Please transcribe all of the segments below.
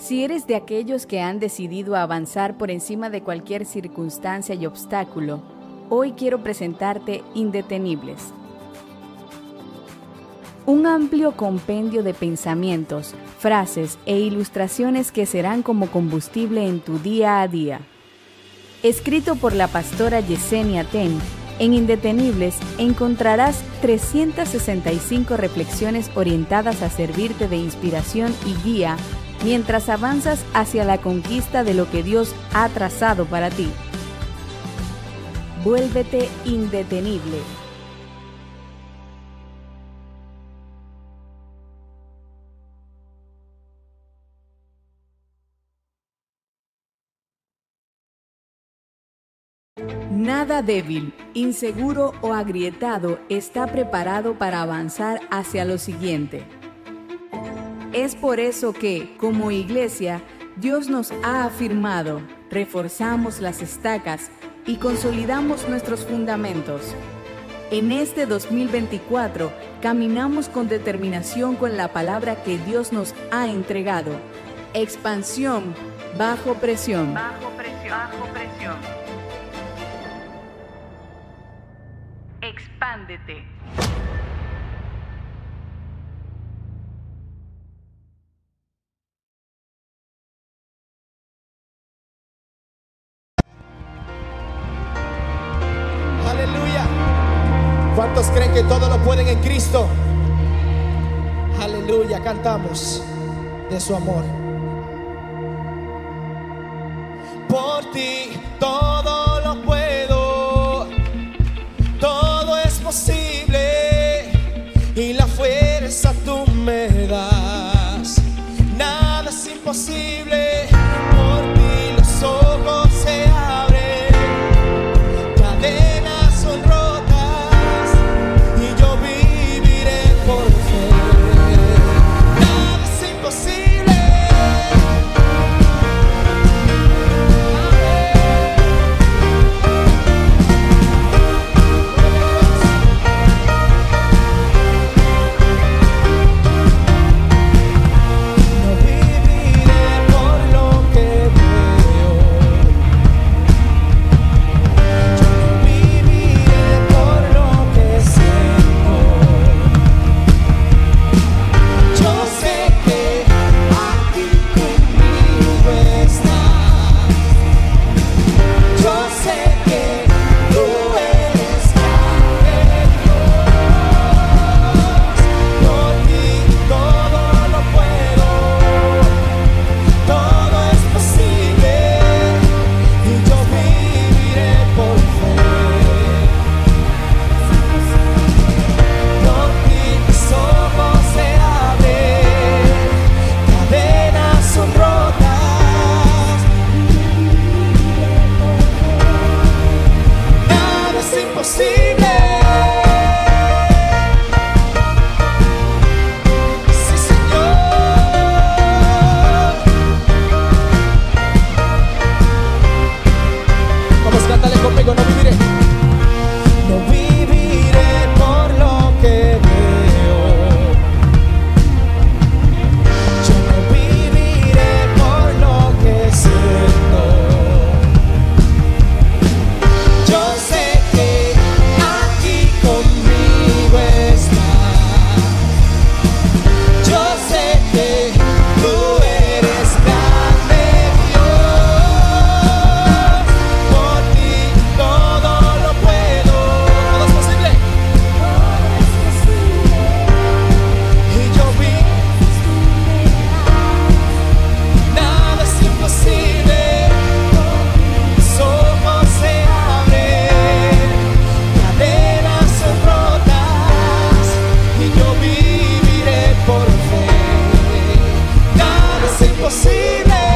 Si eres de aquellos que han decidido avanzar por encima de cualquier circunstancia y obstáculo, hoy quiero presentarte Indetenibles. Un amplio compendio de pensamientos, frases e ilustraciones que serán como combustible en tu día a día. Escrito por la pastora Yesenia Ten, en Indetenibles encontrarás 365 reflexiones orientadas a servirte de inspiración y guía mientras avanzas hacia la conquista de lo que Dios ha trazado para ti. Vuélvete indetenible. Nada débil, inseguro o agrietado está preparado para avanzar hacia lo siguiente. Es por eso que, como iglesia, Dios nos ha afirmado, reforzamos las estacas y consolidamos nuestros fundamentos. En este 2024 caminamos con determinación con la palabra que Dios nos ha entregado. Expansión bajo presión. Bajo presión. Bajo presión. Expándete. En Cristo? Aleluya, cantamos de su amor. Por ti por fe. Nada es imposible.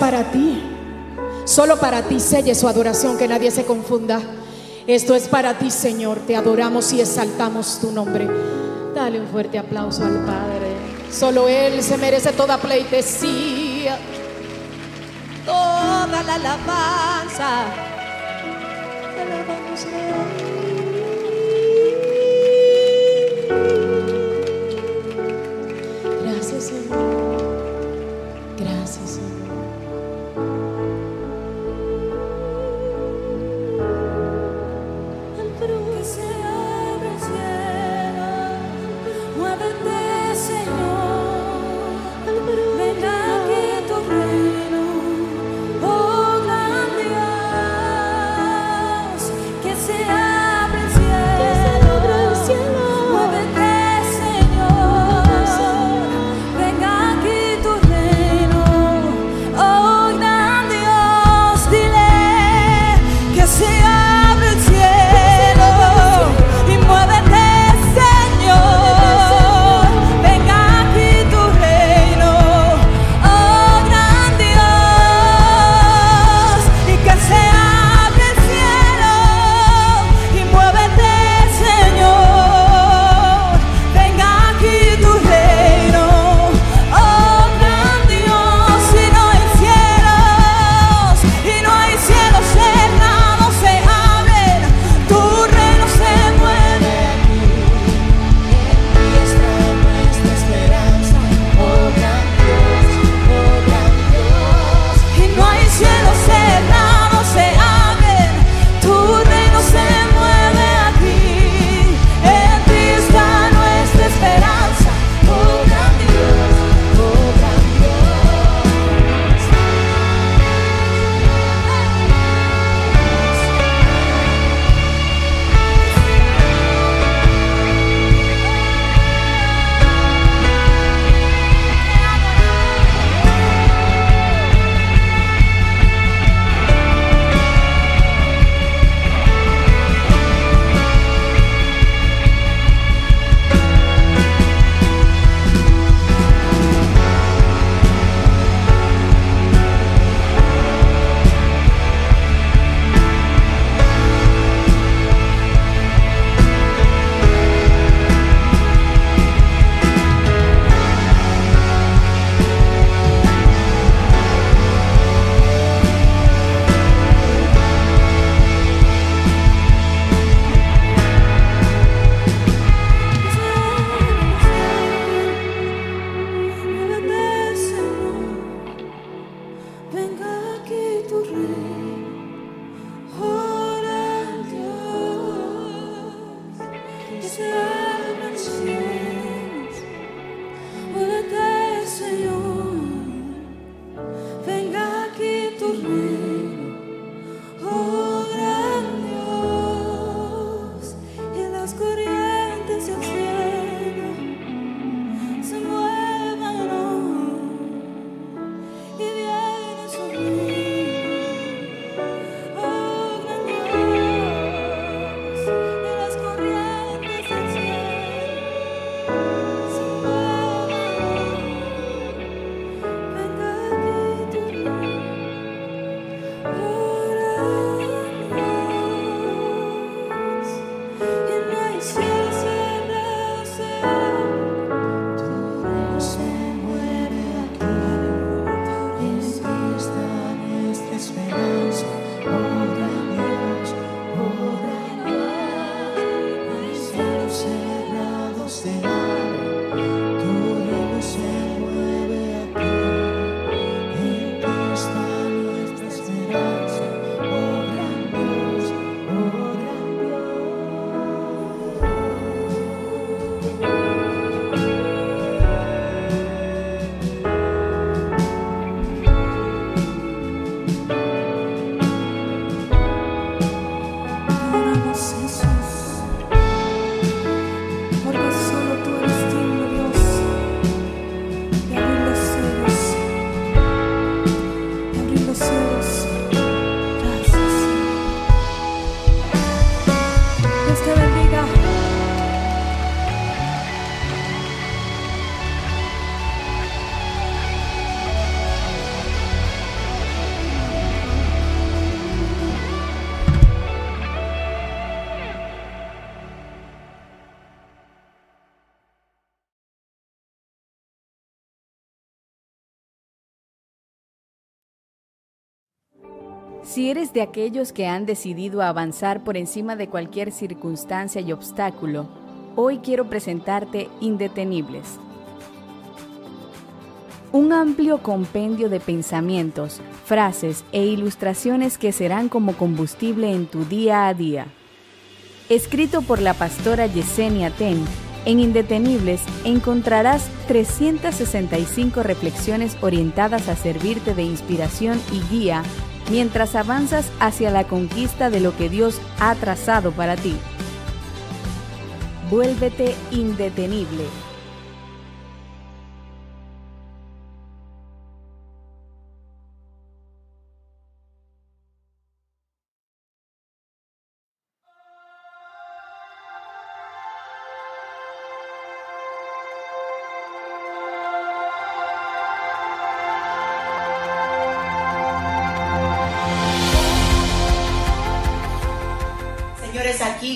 para ti. Solo para ti selle su adoración, que nadie se confunda. Esto es para ti, Señor. Te adoramos y exaltamos tu nombre. Dale un fuerte aplauso al Padre. Solo Él se merece toda pleitesía, toda la alabanza. De aquellos que han decidido avanzar por encima de cualquier circunstancia y obstáculo, hoy quiero presentarte Indetenibles. Un amplio compendio de pensamientos, frases e ilustraciones que serán como combustible en tu día a día. Escrito por la pastora Yesenia Ten, en Indetenibles encontrarás 365 reflexiones orientadas a servirte de inspiración y guía mientras avanzas hacia la conquista de lo que Dios ha trazado para ti. Vuélvete indetenible.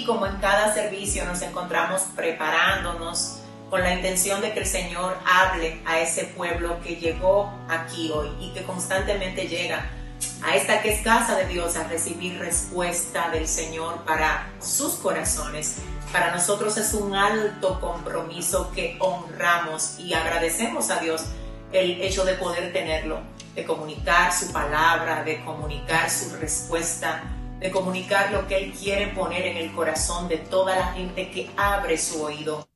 Como en cada servicio nos encontramos preparándonos con la intención de que el Señor hable a ese pueblo que llegó aquí hoy y que constantemente llega a esta que es casa de Dios a recibir respuesta del Señor para sus corazones. Para nosotros es un alto compromiso que honramos y agradecemos a Dios el hecho de poder tenerlo, de comunicar su palabra, de comunicar su respuesta, de comunicar lo que Él quiere poner en el corazón de toda la gente que abre su oído.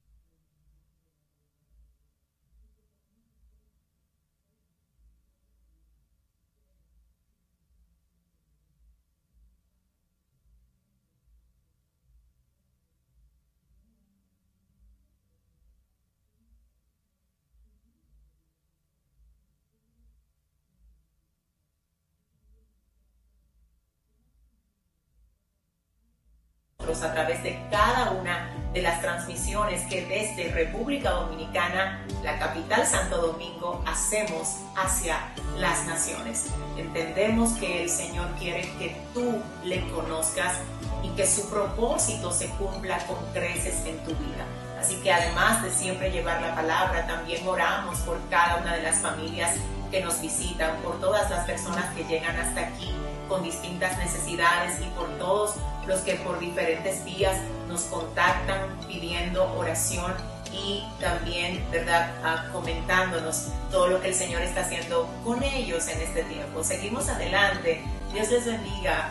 a través de cada una de las transmisiones que desde República Dominicana, la capital Santo Domingo, hacemos hacia las naciones. Entendemos que el Señor quiere que tú le conozcas y que su propósito se cumpla con creces en tu vida. Así que además de siempre llevar la palabra, también oramos por cada una de las familias que nos visitan, por todas las personas que llegan hasta aquí con distintas necesidades y por todos los que por diferentes vías nos contactan pidiendo oración y también, ¿verdad?, ah, comentándonos todo lo que el Señor está haciendo con ellos en este tiempo. Seguimos adelante. Dios les bendiga.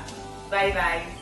Bye bye.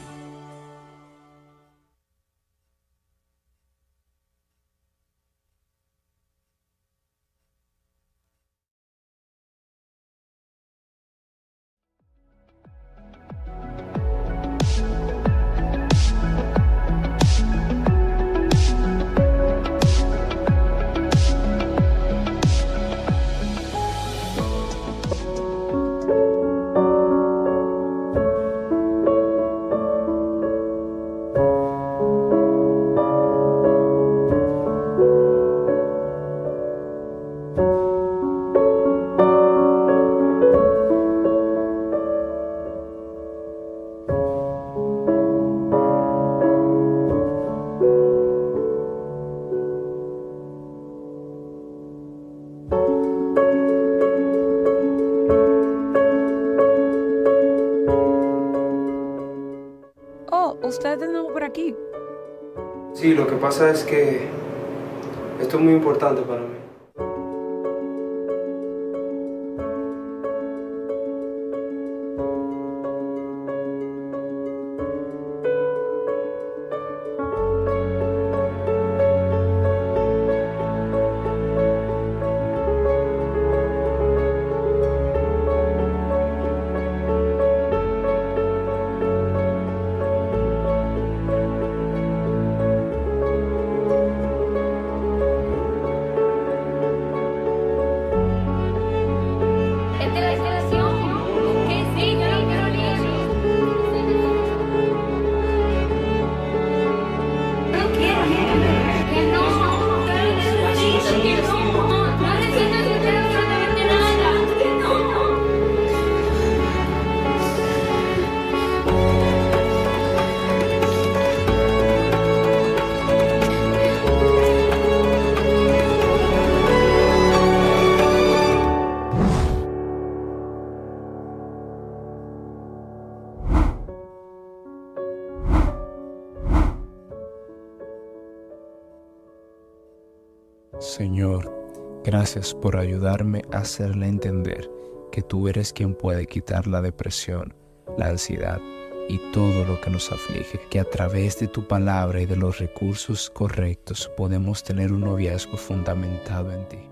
Gracias por ayudarme a hacerle entender que tú eres quien puede quitar la depresión, la ansiedad y todo lo que nos aflige, que a través de tu palabra y de los recursos correctos podemos tener un noviazgo fundamentado en ti.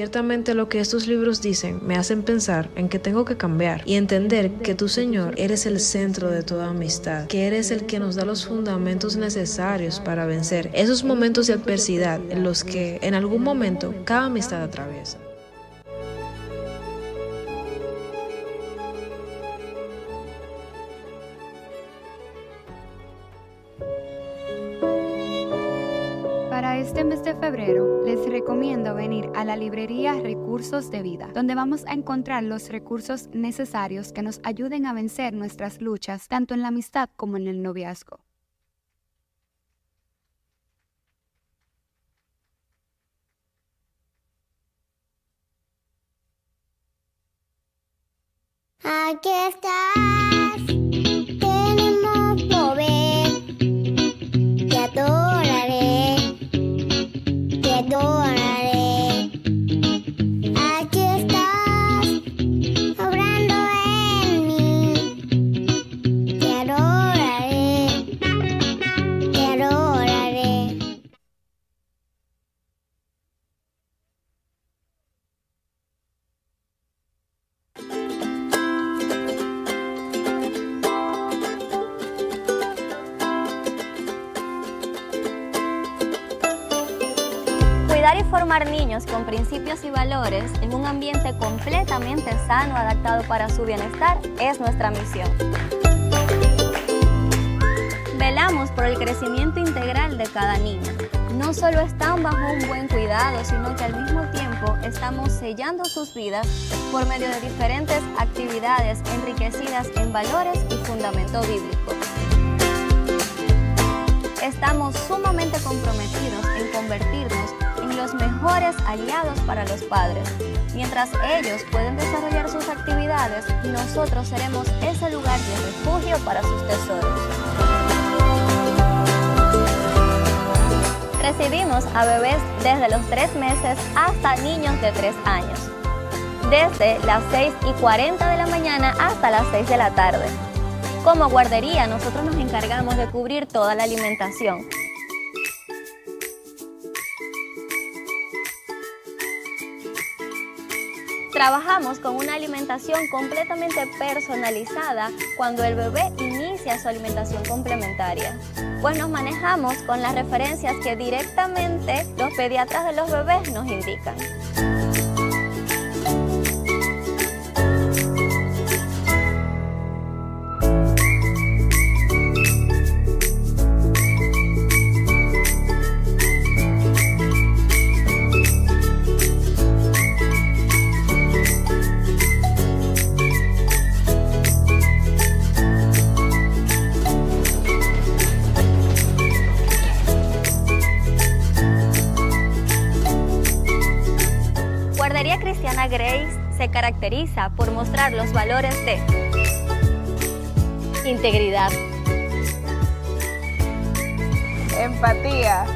Ciertamente lo que estos libros dicen me hacen pensar en que tengo que cambiar y entender que tú, Señor, eres el centro de toda amistad, que eres el que nos da los fundamentos necesarios para vencer esos momentos de adversidad en los que en algún momento cada amistad atraviesa. A la librería Recursos de Vida, donde vamos a encontrar los recursos necesarios que nos ayuden a vencer nuestras luchas, tanto en la amistad como en el noviazgo. Aquí estás, completamente sano, adaptado para su bienestar, es nuestra misión. Velamos por el crecimiento integral de cada niño. No solo están bajo un buen cuidado, sino que al mismo tiempo estamos sellando sus vidas por medio de diferentes actividades enriquecidas en valores y fundamento bíblico. Estamos sumamente comprometidos en convertirnos en los mejores aliados para los padres. Mientras ellos pueden desarrollar sus actividades, nosotros seremos ese lugar de refugio para sus tesoros. Recibimos a bebés desde los 3 meses hasta niños de 3 años. Desde las 6 y 40 de la mañana hasta las 6 de la tarde. Como guardería, nosotros nos encargamos de cubrir toda la alimentación. Trabajamos con una alimentación completamente personalizada cuando el bebé inicia su alimentación complementaria, pues nos manejamos con las referencias que directamente los pediatras de los bebés nos indican. Caracteriza por mostrar los valores de integridad, empatía,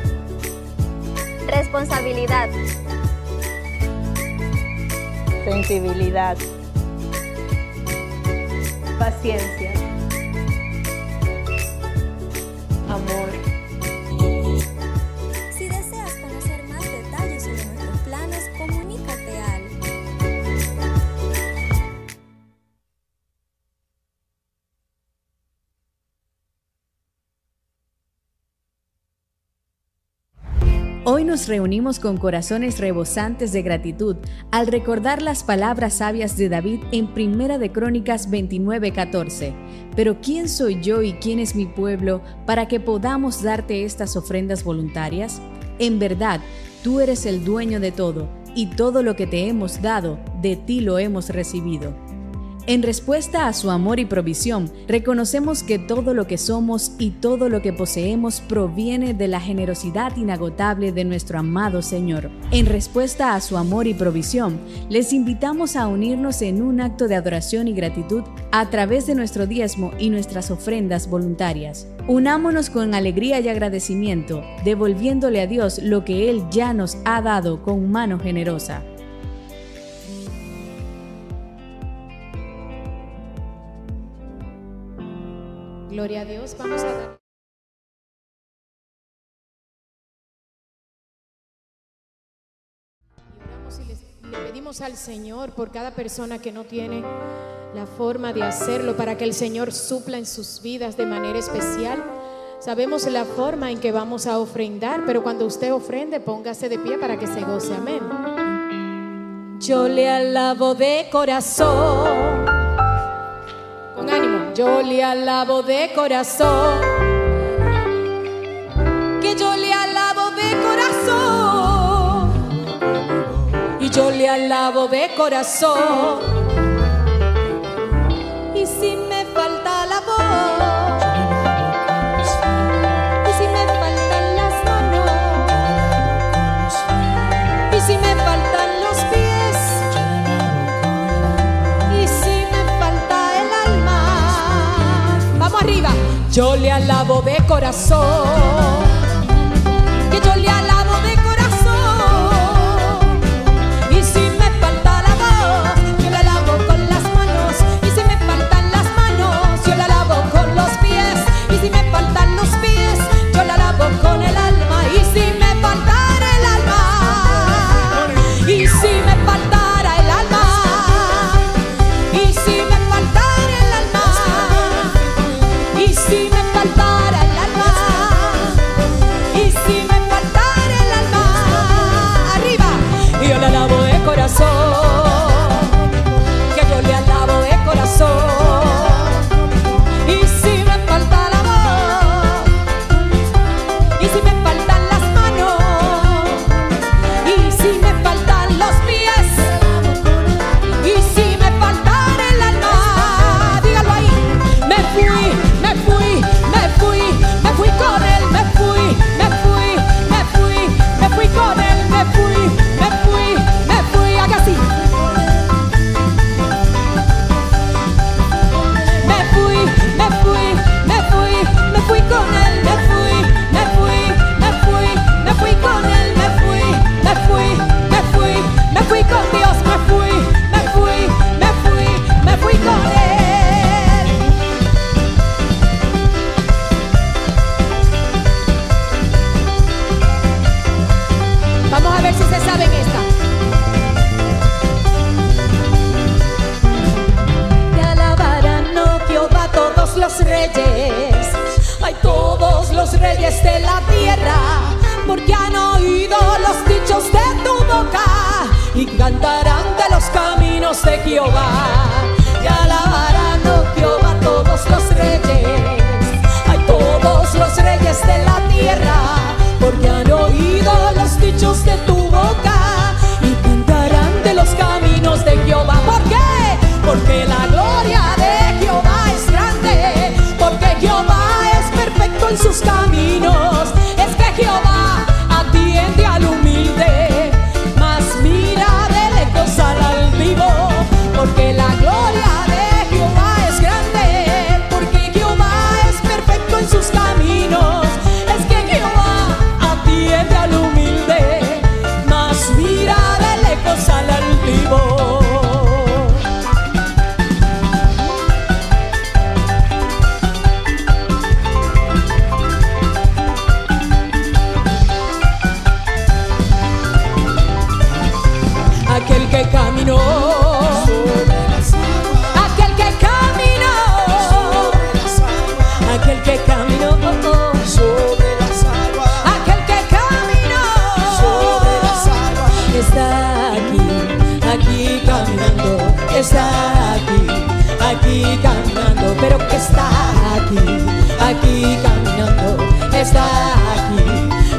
responsabilidad, sensibilidad, Paciencia. Nos reunimos con corazones rebosantes de gratitud al recordar las palabras sabias de David en Primera de Crónicas 29:14. Pero ¿quién soy yo y quién es mi pueblo para que podamos darte estas ofrendas voluntarias? En verdad, tú eres el dueño de todo, y todo lo que te hemos dado, de ti lo hemos recibido. En respuesta a su amor y provisión, reconocemos que todo lo que somos y todo lo que poseemos proviene de la generosidad inagotable de nuestro amado Señor. En respuesta a su amor y provisión, les invitamos a unirnos en un acto de adoración y gratitud a través de nuestro diezmo y nuestras ofrendas voluntarias. Unámonos con alegría y agradecimiento, devolviéndole a Dios lo que Él ya nos ha dado con mano generosa. Gloria a Dios. Vamos a dar. Y le pedimos al Señor por cada persona que no tiene la forma de hacerlo para que el Señor supla en sus vidas de manera especial. Sabemos la forma en que vamos a ofrendar, pero cuando usted ofrende, póngase de pie para que se goce. Amén. Yo le alabo de corazón. Yo le alabo de corazón. Que yo le alabo de corazón. Y yo le alabo de corazón. Y si me Yo le alabo de corazón. de Jehová. Y alabarán, oh Jehová, todos los reyes. Hay todos los reyes de la tierra, porque han oído los dichos de tu boca. Y cantarán de los caminos de Jehová. ¿Por qué? Porque la gloria de Jehová es grande, porque Jehová es perfecto en sus caminos. Aquí caminando, está aquí,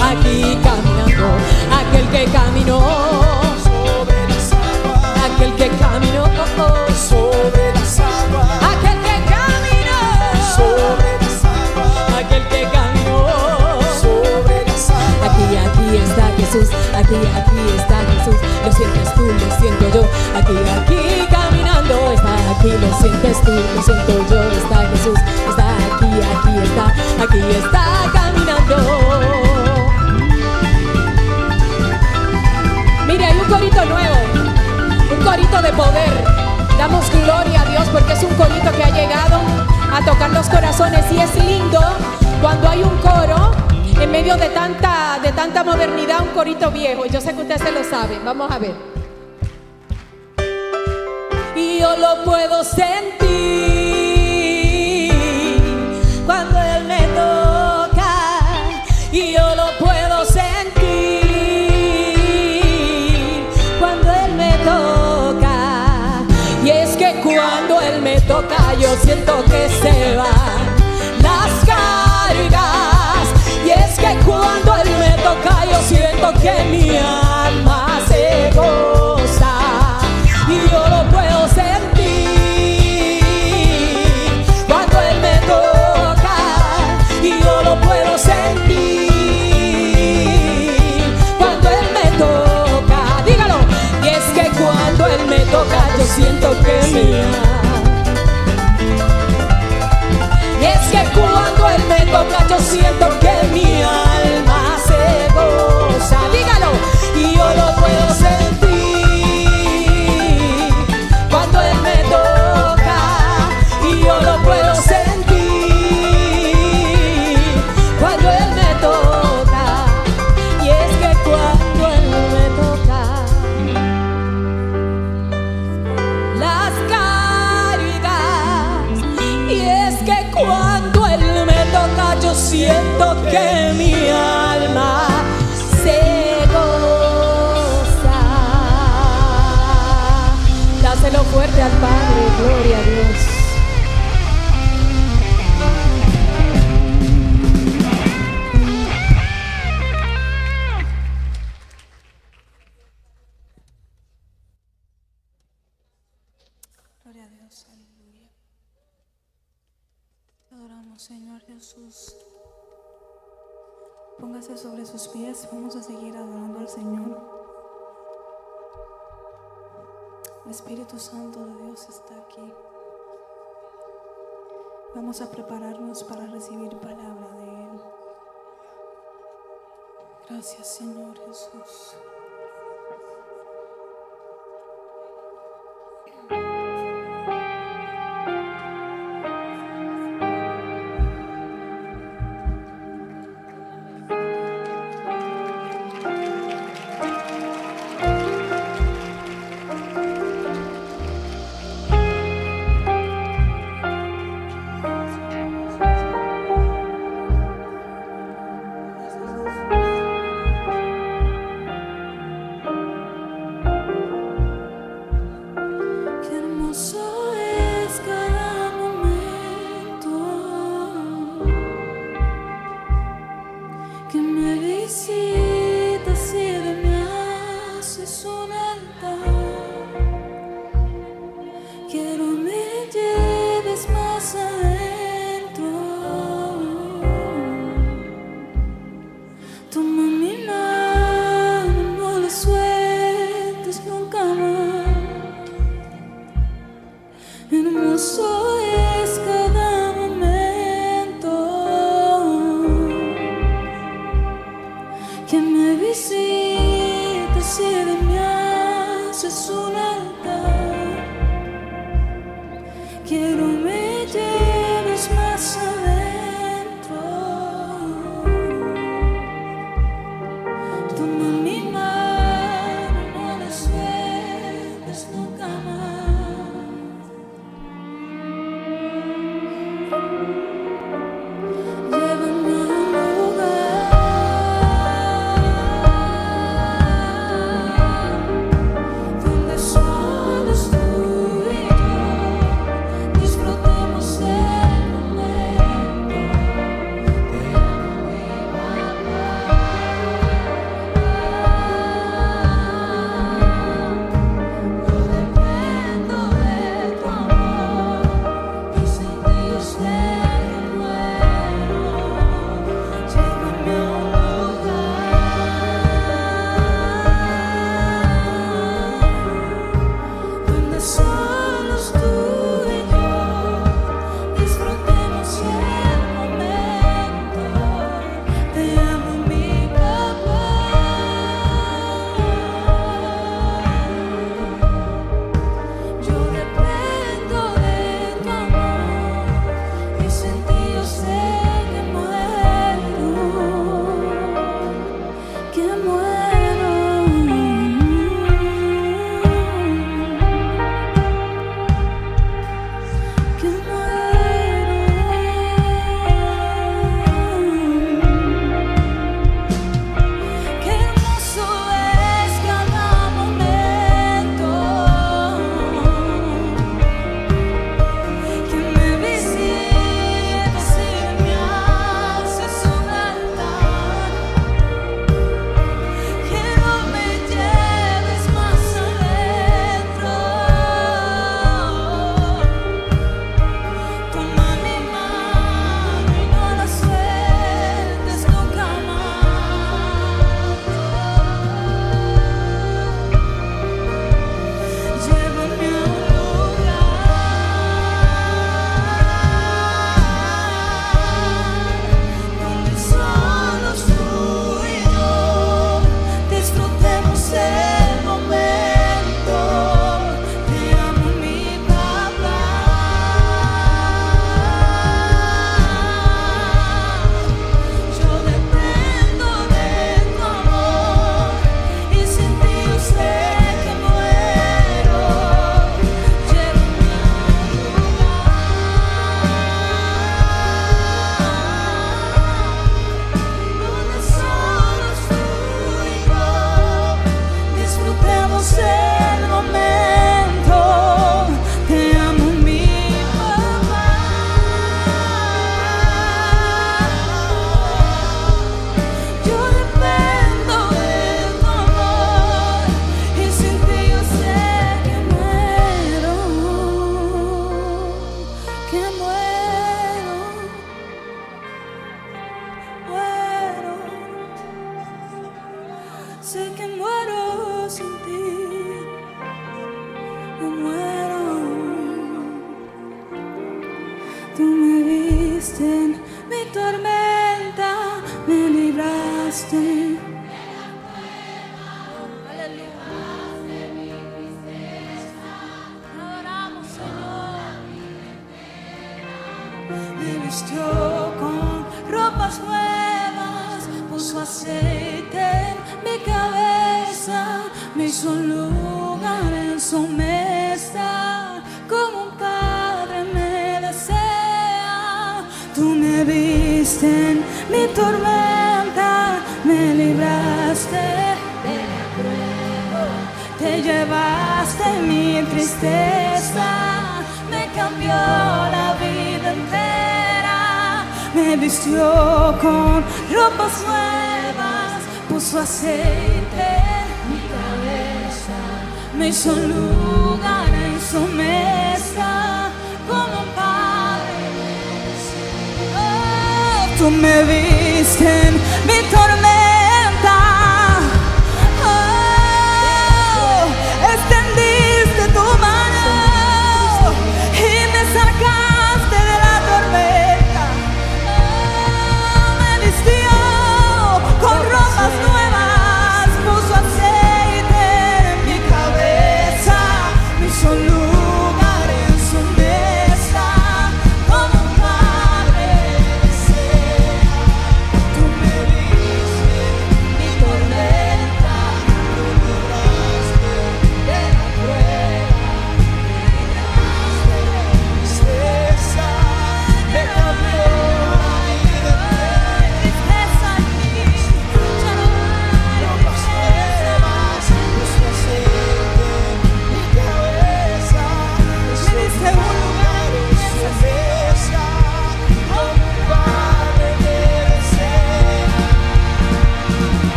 aquí caminando, aquel que caminó sobre las aguas, aquel que caminó sobre las aguas, aquel que caminó sobre las aguas, aquel que caminó sobre las aguas. aquí aquí está Jesús aquí aquí está Jesús lo sientes tú lo siento yo aquí aquí está aquí lo sientes tú lo siento yo está Jesús está aquí aquí está aquí está caminando mire hay un corito nuevo un corito de poder damos gloria a Dios porque es un corito que ha llegado a tocar los corazones y es lindo cuando hay un coro en medio de tanta, de tanta modernidad, un corito viejo. Yo sé que ustedes se lo saben. Vamos a ver. Puedo sentir cuando Él me toca. Y yo lo puedo sentir cuando Él me toca. Y es que cuando Él me toca, yo siento que se van las cargas. Y es que cuando Él me toca, yo siento que mi alma. Y es que cuando Él me toca yo siento que alma Padre, gloria a Dios. Espíritu Santo de Dios está aquí. Vamos a prepararnos para recibir palabra de Él. Gracias, Señor Jesús.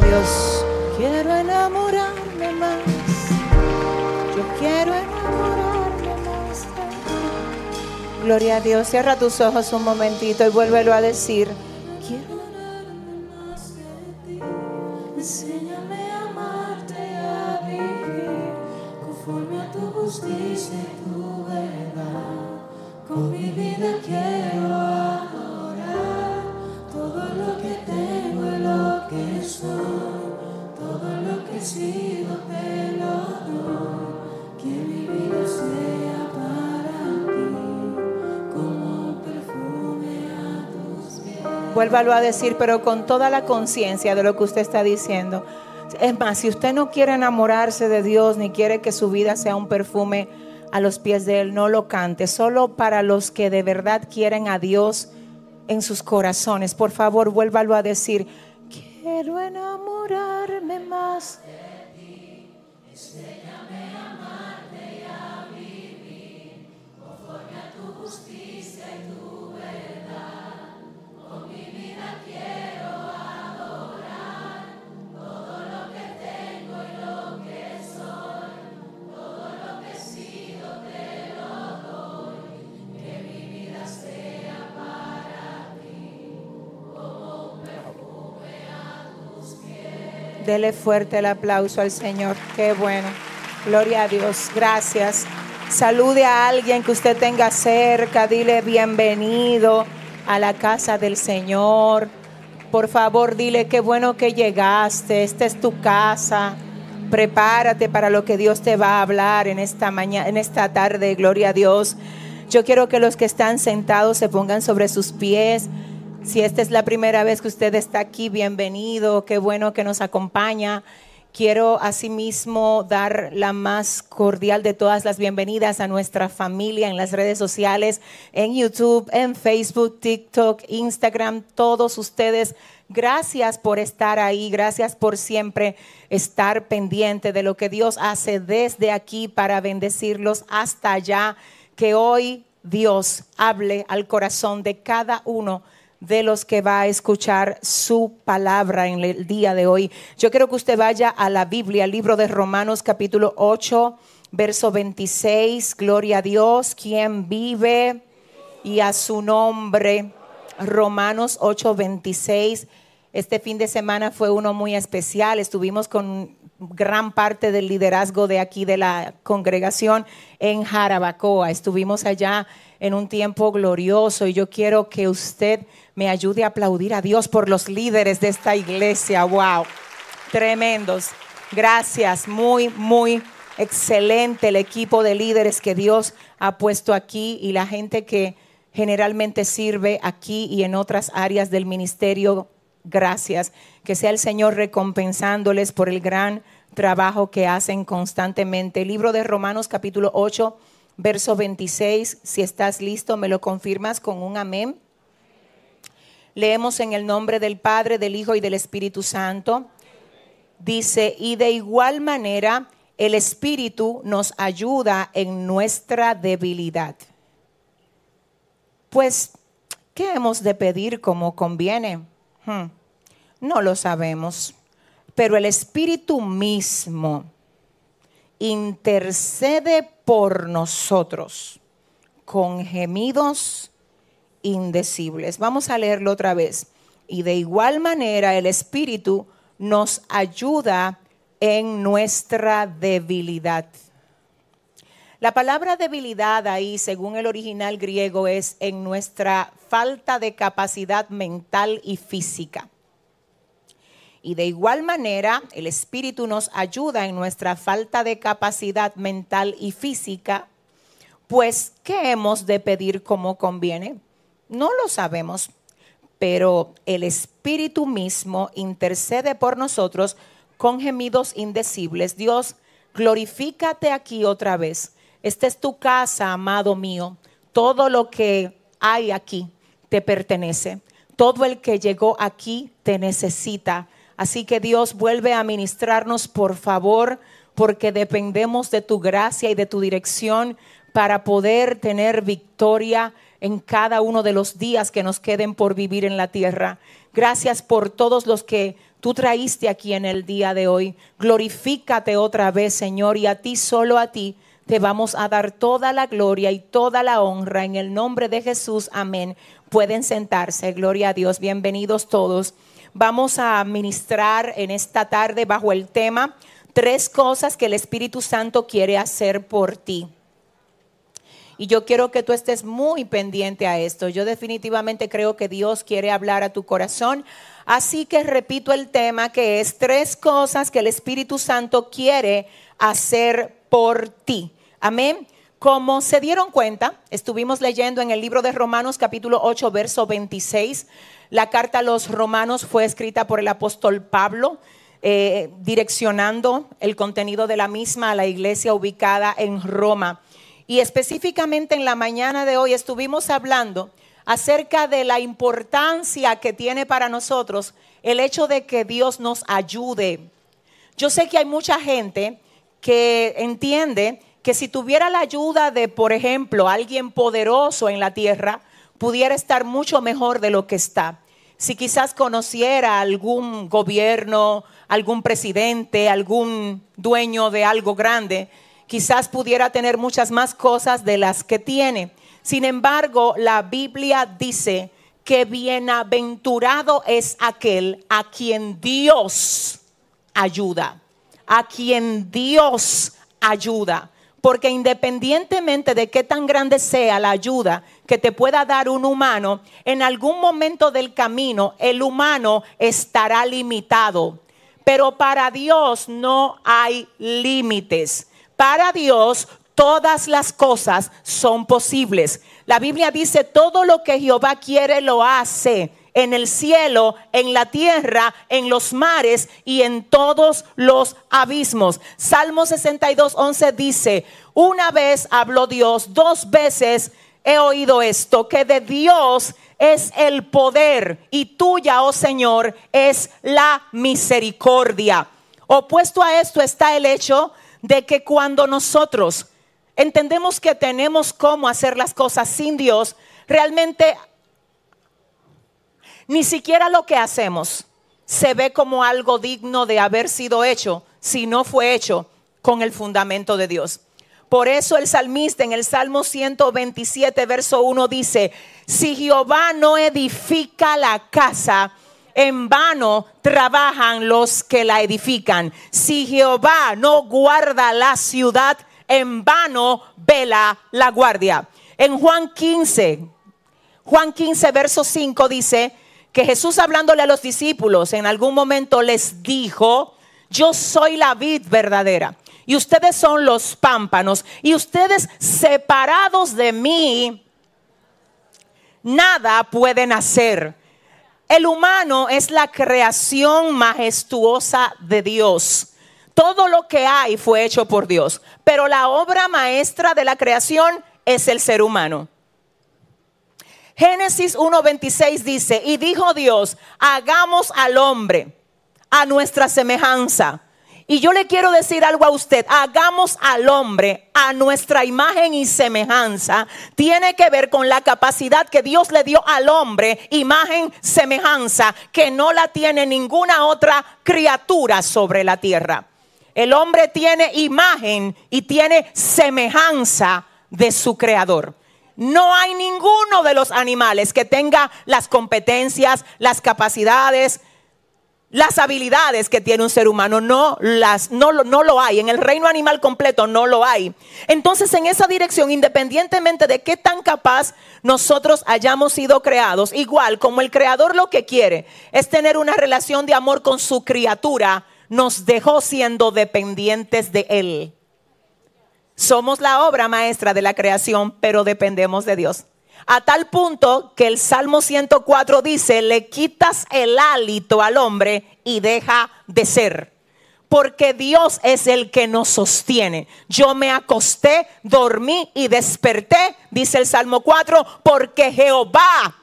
Dios. Quiero enamorarme más. Yo quiero enamorarme más. Gloria a Dios. Cierra tus ojos un momentito y vuélvelo a decir. Vuélvalo a decir, pero con toda la conciencia de lo que usted está diciendo. Es más, si usted no quiere enamorarse de Dios ni quiere que su vida sea un perfume a los pies de Él, no lo cante. Solo para los que de verdad quieren a Dios en sus corazones. Por favor, vuélvalo a decir. Quiero enamorarme más. Enséñame Dele fuerte el aplauso al Señor. Qué bueno. Gloria a Dios. Gracias. Salude a alguien que usted tenga cerca. Dile bienvenido a la casa del Señor. Por favor, dile qué bueno que llegaste. Esta es tu casa. Prepárate para lo que Dios te va a hablar en esta mañana, en esta tarde. Gloria a Dios. Yo quiero que los que están sentados se pongan sobre sus pies. Si esta es la primera vez que usted está aquí, bienvenido. Qué bueno que nos acompaña. Quiero asimismo dar la más cordial de todas las bienvenidas a nuestra familia en las redes sociales, en YouTube, en Facebook, TikTok, Instagram, todos ustedes. Gracias por estar ahí, gracias por siempre estar pendiente de lo que Dios hace desde aquí para bendecirlos hasta allá. Que hoy Dios hable al corazón de cada uno de los que va a escuchar su palabra en el día de hoy. Yo quiero que usted vaya a la Biblia, libro de Romanos capítulo 8, verso 26. Gloria a Dios, quien vive y a su nombre. Romanos 8, 26. Este fin de semana fue uno muy especial. Estuvimos con gran parte del liderazgo de aquí de la congregación en Jarabacoa. Estuvimos allá en un tiempo glorioso y yo quiero que usted me ayude a aplaudir a Dios por los líderes de esta iglesia. Wow, tremendos. Gracias, muy, muy excelente el equipo de líderes que Dios ha puesto aquí y la gente que generalmente sirve aquí y en otras áreas del ministerio. Gracias. Que sea el Señor recompensándoles por el gran trabajo que hacen constantemente. Libro de Romanos capítulo 8, verso 26. Si estás listo, me lo confirmas con un amén. Leemos en el nombre del Padre, del Hijo y del Espíritu Santo. Dice, y de igual manera el Espíritu nos ayuda en nuestra debilidad. Pues, ¿qué hemos de pedir como conviene? Hmm, No lo sabemos, pero el Espíritu mismo intercede por nosotros con gemidos indecibles. Vamos a leerlo otra vez. Y de igual manera el Espíritu nos ayuda en nuestra debilidad. La palabra debilidad ahí, según el original griego, es en nuestra falta de capacidad mental y física. Y de igual manera, el Espíritu nos ayuda en nuestra falta de capacidad mental y física, pues, ¿qué hemos de pedir como conviene? No lo sabemos, pero el Espíritu mismo intercede por nosotros con gemidos indecibles. Dios, glorifícate aquí otra vez. Esta es tu casa, amado mío. Todo lo que hay aquí te pertenece. Todo el que llegó aquí te necesita. Así que Dios vuelve a ministrarnos, por favor, porque dependemos de tu gracia y de tu dirección para poder tener victoria en cada uno de los días que nos queden por vivir en la tierra. Gracias por todos los que tú traíste aquí en el día de hoy. Glorifícate otra vez, Señor, y a ti, solo a ti, te vamos a dar toda la gloria y toda la honra en el nombre de Jesús. Amén. Pueden sentarse. Gloria a Dios. Bienvenidos todos. Vamos a ministrar en esta tarde bajo el tema tres cosas que el Espíritu Santo quiere hacer por ti. Y yo quiero que tú estés muy pendiente a esto. Yo definitivamente creo que Dios quiere hablar a tu corazón. Así que repito el tema que es tres cosas que el Espíritu Santo quiere hacer por ti. Amén. Como se dieron cuenta, estuvimos leyendo en el libro de Romanos capítulo 8, verso 26. La carta a los romanos fue escrita por el apóstol Pablo, eh, direccionando el contenido de la misma a la iglesia ubicada en Roma. Y específicamente en la mañana de hoy estuvimos hablando acerca de la importancia que tiene para nosotros el hecho de que Dios nos ayude. Yo sé que hay mucha gente que entiende que si tuviera la ayuda de, por ejemplo, alguien poderoso en la tierra, pudiera estar mucho mejor de lo que está. Si quizás conociera algún gobierno, algún presidente, algún dueño de algo grande, quizás pudiera tener muchas más cosas de las que tiene. Sin embargo, la Biblia dice que bienaventurado es aquel a quien Dios ayuda, a quien Dios ayuda. Porque independientemente de qué tan grande sea la ayuda que te pueda dar un humano, en algún momento del camino el humano estará limitado. Pero para Dios no hay límites. Para Dios todas las cosas son posibles. La Biblia dice, todo lo que Jehová quiere lo hace en el cielo, en la tierra, en los mares y en todos los abismos. Salmo 62, 11 dice, una vez habló Dios, dos veces he oído esto, que de Dios es el poder y tuya, oh Señor, es la misericordia. Opuesto a esto está el hecho de que cuando nosotros entendemos que tenemos cómo hacer las cosas sin Dios, realmente ni siquiera lo que hacemos se ve como algo digno de haber sido hecho si no fue hecho con el fundamento de Dios. Por eso el salmista en el Salmo 127, verso 1 dice, si Jehová no edifica la casa, en vano trabajan los que la edifican. Si Jehová no guarda la ciudad, en vano vela la guardia. En Juan 15, Juan 15, verso 5 dice, que Jesús hablándole a los discípulos en algún momento les dijo, yo soy la vid verdadera y ustedes son los pámpanos y ustedes separados de mí, nada pueden hacer. El humano es la creación majestuosa de Dios. Todo lo que hay fue hecho por Dios, pero la obra maestra de la creación es el ser humano. Génesis 1.26 dice, y dijo Dios, hagamos al hombre a nuestra semejanza. Y yo le quiero decir algo a usted, hagamos al hombre a nuestra imagen y semejanza. Tiene que ver con la capacidad que Dios le dio al hombre, imagen, semejanza, que no la tiene ninguna otra criatura sobre la tierra. El hombre tiene imagen y tiene semejanza de su creador. No hay ninguno de los animales que tenga las competencias, las capacidades, las habilidades que tiene un ser humano. No, las, no, no lo hay. En el reino animal completo no lo hay. Entonces, en esa dirección, independientemente de qué tan capaz nosotros hayamos sido creados, igual como el creador lo que quiere es tener una relación de amor con su criatura, nos dejó siendo dependientes de él. Somos la obra maestra de la creación, pero dependemos de Dios. A tal punto que el Salmo 104 dice, le quitas el hálito al hombre y deja de ser. Porque Dios es el que nos sostiene. Yo me acosté, dormí y desperté, dice el Salmo 4, porque Jehová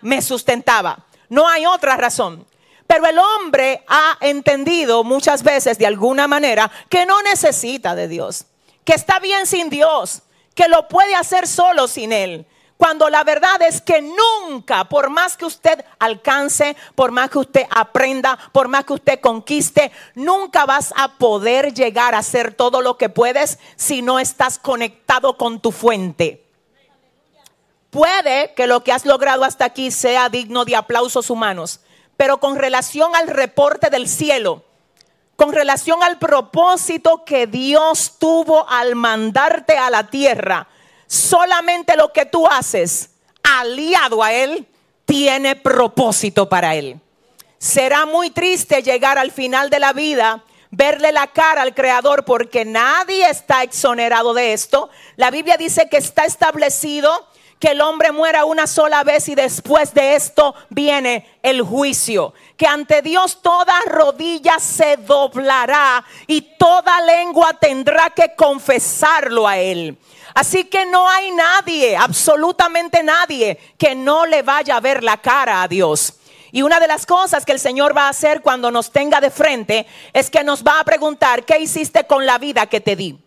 me sustentaba. No hay otra razón. Pero el hombre ha entendido muchas veces de alguna manera que no necesita de Dios que está bien sin Dios, que lo puede hacer solo sin Él. Cuando la verdad es que nunca, por más que usted alcance, por más que usted aprenda, por más que usted conquiste, nunca vas a poder llegar a hacer todo lo que puedes si no estás conectado con tu fuente. Puede que lo que has logrado hasta aquí sea digno de aplausos humanos, pero con relación al reporte del cielo, con relación al propósito que Dios tuvo al mandarte a la tierra, solamente lo que tú haces aliado a Él tiene propósito para Él. Será muy triste llegar al final de la vida, verle la cara al Creador, porque nadie está exonerado de esto. La Biblia dice que está establecido que el hombre muera una sola vez y después de esto viene el juicio. Que ante Dios toda rodilla se doblará y toda lengua tendrá que confesarlo a Él. Así que no hay nadie, absolutamente nadie, que no le vaya a ver la cara a Dios. Y una de las cosas que el Señor va a hacer cuando nos tenga de frente es que nos va a preguntar, ¿qué hiciste con la vida que te di?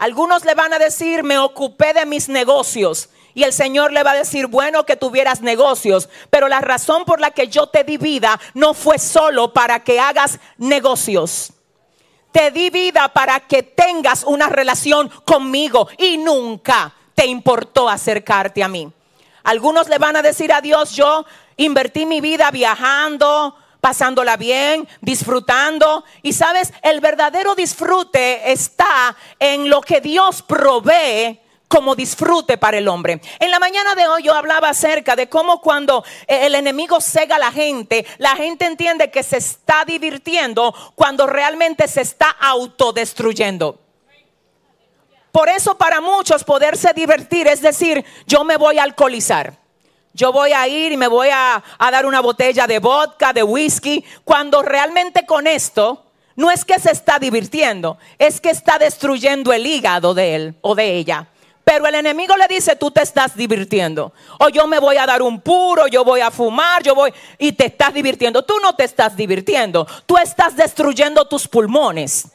Algunos le van a decir, me ocupé de mis negocios. Y el Señor le va a decir, bueno que tuvieras negocios, pero la razón por la que yo te di vida no fue solo para que hagas negocios. Te di vida para que tengas una relación conmigo y nunca te importó acercarte a mí. Algunos le van a decir a Dios, yo invertí mi vida viajando, pasándola bien, disfrutando. Y sabes, el verdadero disfrute está en lo que Dios provee como disfrute para el hombre. En la mañana de hoy yo hablaba acerca de cómo cuando eh, el enemigo cega a la gente, la gente entiende que se está divirtiendo cuando realmente se está autodestruyendo. Por eso para muchos poderse divertir es decir, yo me voy a alcoholizar. Yo voy a ir y me voy a, a, dar una botella de vodka, de whisky, cuando realmente con esto no es que se está divirtiendo, es que está destruyendo el hígado de él o de ella. Pero el enemigo le dice, tú te estás divirtiendo. O yo me voy a dar un puro, yo voy a fumar, yo voy... Y te estás divirtiendo. Tú no te estás divirtiendo. Tú estás destruyendo tus pulmones.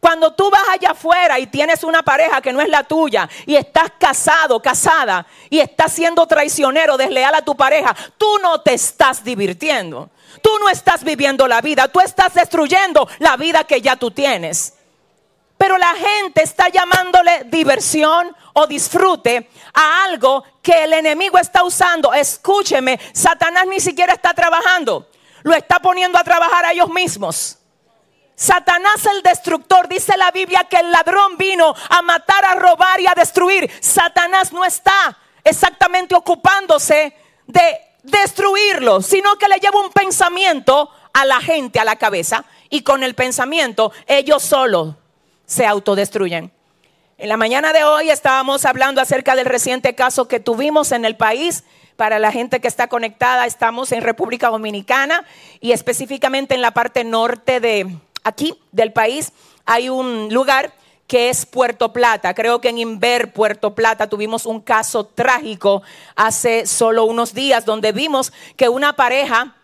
Cuando tú vas allá afuera y tienes una pareja que no es la tuya y estás casado, casada y estás siendo traicionero, desleal a tu pareja, tú no te estás divirtiendo. Tú no estás viviendo la vida, tú estás destruyendo la vida que ya tú tienes. Pero la gente está llamándole diversión o disfrute a algo que el enemigo está usando. Escúcheme, Satanás ni siquiera está trabajando. Lo está poniendo a trabajar a ellos mismos. Satanás el destructor, dice la Biblia que el ladrón vino a matar, a robar y a destruir. Satanás no está exactamente ocupándose de destruirlo, sino que le lleva un pensamiento a la gente a la cabeza y con el pensamiento ellos solos se autodestruyen. En la mañana de hoy estábamos hablando acerca del reciente caso que tuvimos en el país. Para la gente que está conectada, estamos en República Dominicana y específicamente en la parte norte de aquí del país hay un lugar que es Puerto Plata. Creo que en Inver, Puerto Plata, tuvimos un caso trágico hace solo unos días donde vimos que una pareja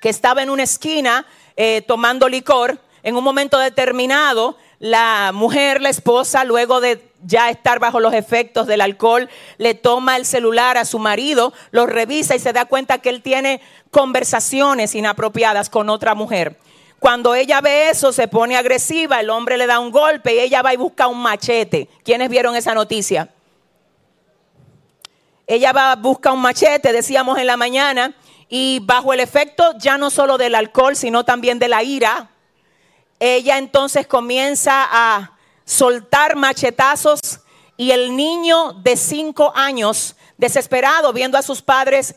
que estaba en una esquina eh, tomando licor, en un momento determinado la mujer, la esposa, luego de ya estar bajo los efectos del alcohol, le toma el celular a su marido, lo revisa y se da cuenta que él tiene conversaciones inapropiadas con otra mujer. Cuando ella ve eso, se pone agresiva, el hombre le da un golpe y ella va y busca un machete. ¿Quiénes vieron esa noticia? Ella va, busca un machete, decíamos en la mañana, y bajo el efecto ya no solo del alcohol, sino también de la ira, ella entonces comienza a soltar machetazos y el niño de cinco años, desesperado, viendo a sus padres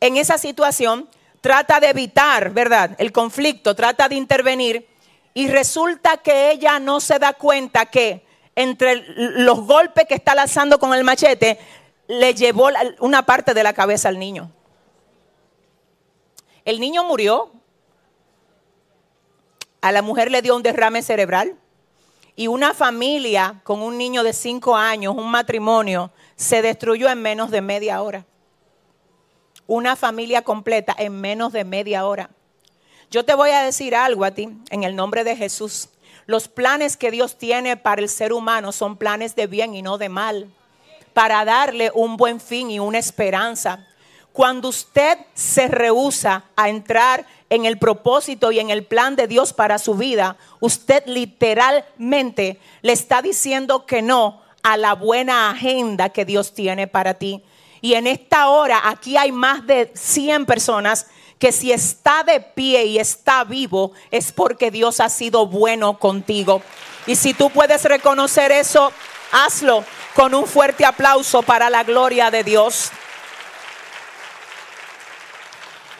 en esa situación, trata de evitar, ¿verdad? El conflicto, trata de intervenir y resulta que ella no se da cuenta que entre los golpes que está lanzando con el machete, le llevó una parte de la cabeza al niño. El niño murió, a la mujer le dio un derrame cerebral y una familia con un niño de cinco años, un matrimonio, se destruyó en menos de media hora. Una familia completa en menos de media hora. Yo te voy a decir algo a ti en el nombre de Jesús. Los planes que Dios tiene para el ser humano son planes de bien y no de mal. para darle un buen fin y una esperanza. Cuando usted se rehúsa a entrar en el propósito y en el plan de Dios para su vida, usted literalmente le está diciendo que no a la buena agenda que Dios tiene para ti. Y en esta hora aquí hay más de 100 personas que si está de pie y está vivo es porque Dios ha sido bueno contigo. Y si tú puedes reconocer eso, hazlo con un fuerte aplauso para la gloria de Dios.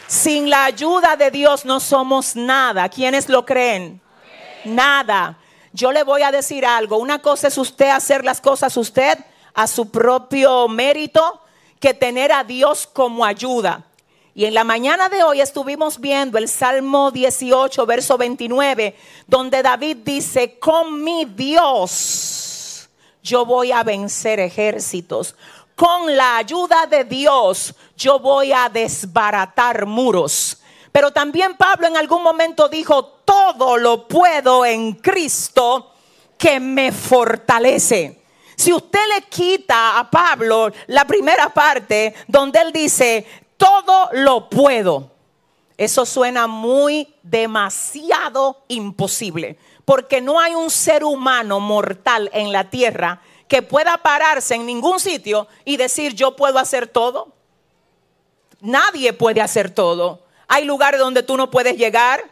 Sin la ayuda de Dios no somos nada. ¿Quiénes lo creen? Nada. Yo le voy a decir algo. Una cosa es usted hacer las cosas usted a su propio mérito que tener a Dios como ayuda. Y en la mañana de hoy estuvimos viendo el Salmo 18, verso 29, donde David dice, con mi Dios yo voy a vencer ejércitos con la ayuda de Dios yo voy a desbaratar muros. Pero también Pablo en algún momento dijo, todo lo puedo en Cristo que me fortalece. Si usted le quita a Pablo la primera parte donde él dice, todo lo puedo, eso suena muy demasiado imposible, porque no hay un ser humano mortal en la tierra que pueda pararse en ningún sitio y decir yo puedo hacer todo. Nadie puede hacer todo. Hay lugares donde tú no puedes llegar.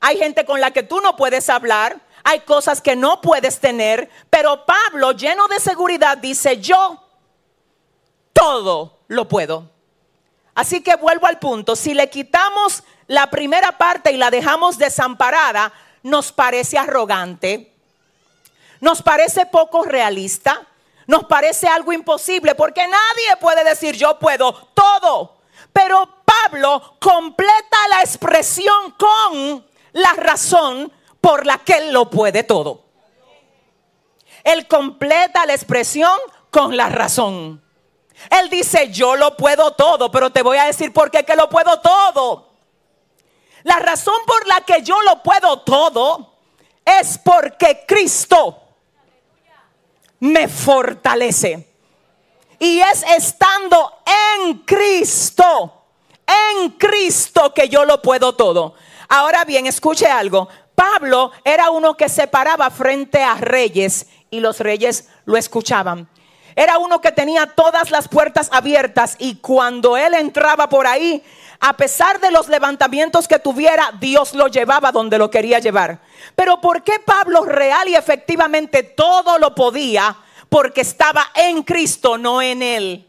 Hay gente con la que tú no puedes hablar. Hay cosas que no puedes tener. Pero Pablo, lleno de seguridad, dice yo todo lo puedo. Así que vuelvo al punto. Si le quitamos la primera parte y la dejamos desamparada, nos parece arrogante, nos parece poco realista, nos parece algo imposible, porque nadie puede decir yo puedo todo. Pero Pablo completa la expresión con la razón por la que él lo puede todo. Él completa la expresión con la razón. Él dice, yo lo puedo todo, pero te voy a decir por qué que lo puedo todo. La razón por la que yo lo puedo todo es porque Cristo me fortalece. Y es estando en Cristo, en Cristo que yo lo puedo todo. Ahora bien, escuche algo. Pablo era uno que se paraba frente a reyes y los reyes lo escuchaban. Era uno que tenía todas las puertas abiertas y cuando él entraba por ahí, a pesar de los levantamientos que tuviera, Dios lo llevaba donde lo quería llevar. Pero ¿por qué Pablo real y efectivamente todo lo podía? Porque estaba en Cristo, no en él.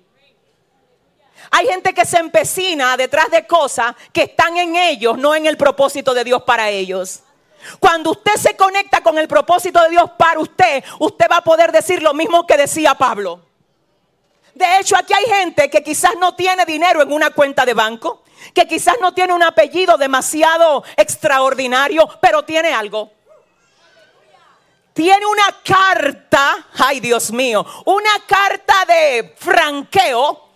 Hay gente que se empecina detrás de cosas que están en ellos, no en el propósito de Dios para ellos. Cuando usted se conecta con el propósito de Dios para usted, usted va a poder decir lo mismo que decía Pablo. De hecho, aquí hay gente que quizás no tiene dinero en una cuenta de banco, que quizás no tiene un apellido demasiado extraordinario, pero tiene algo. Tiene una carta, ay Dios mío, una carta de franqueo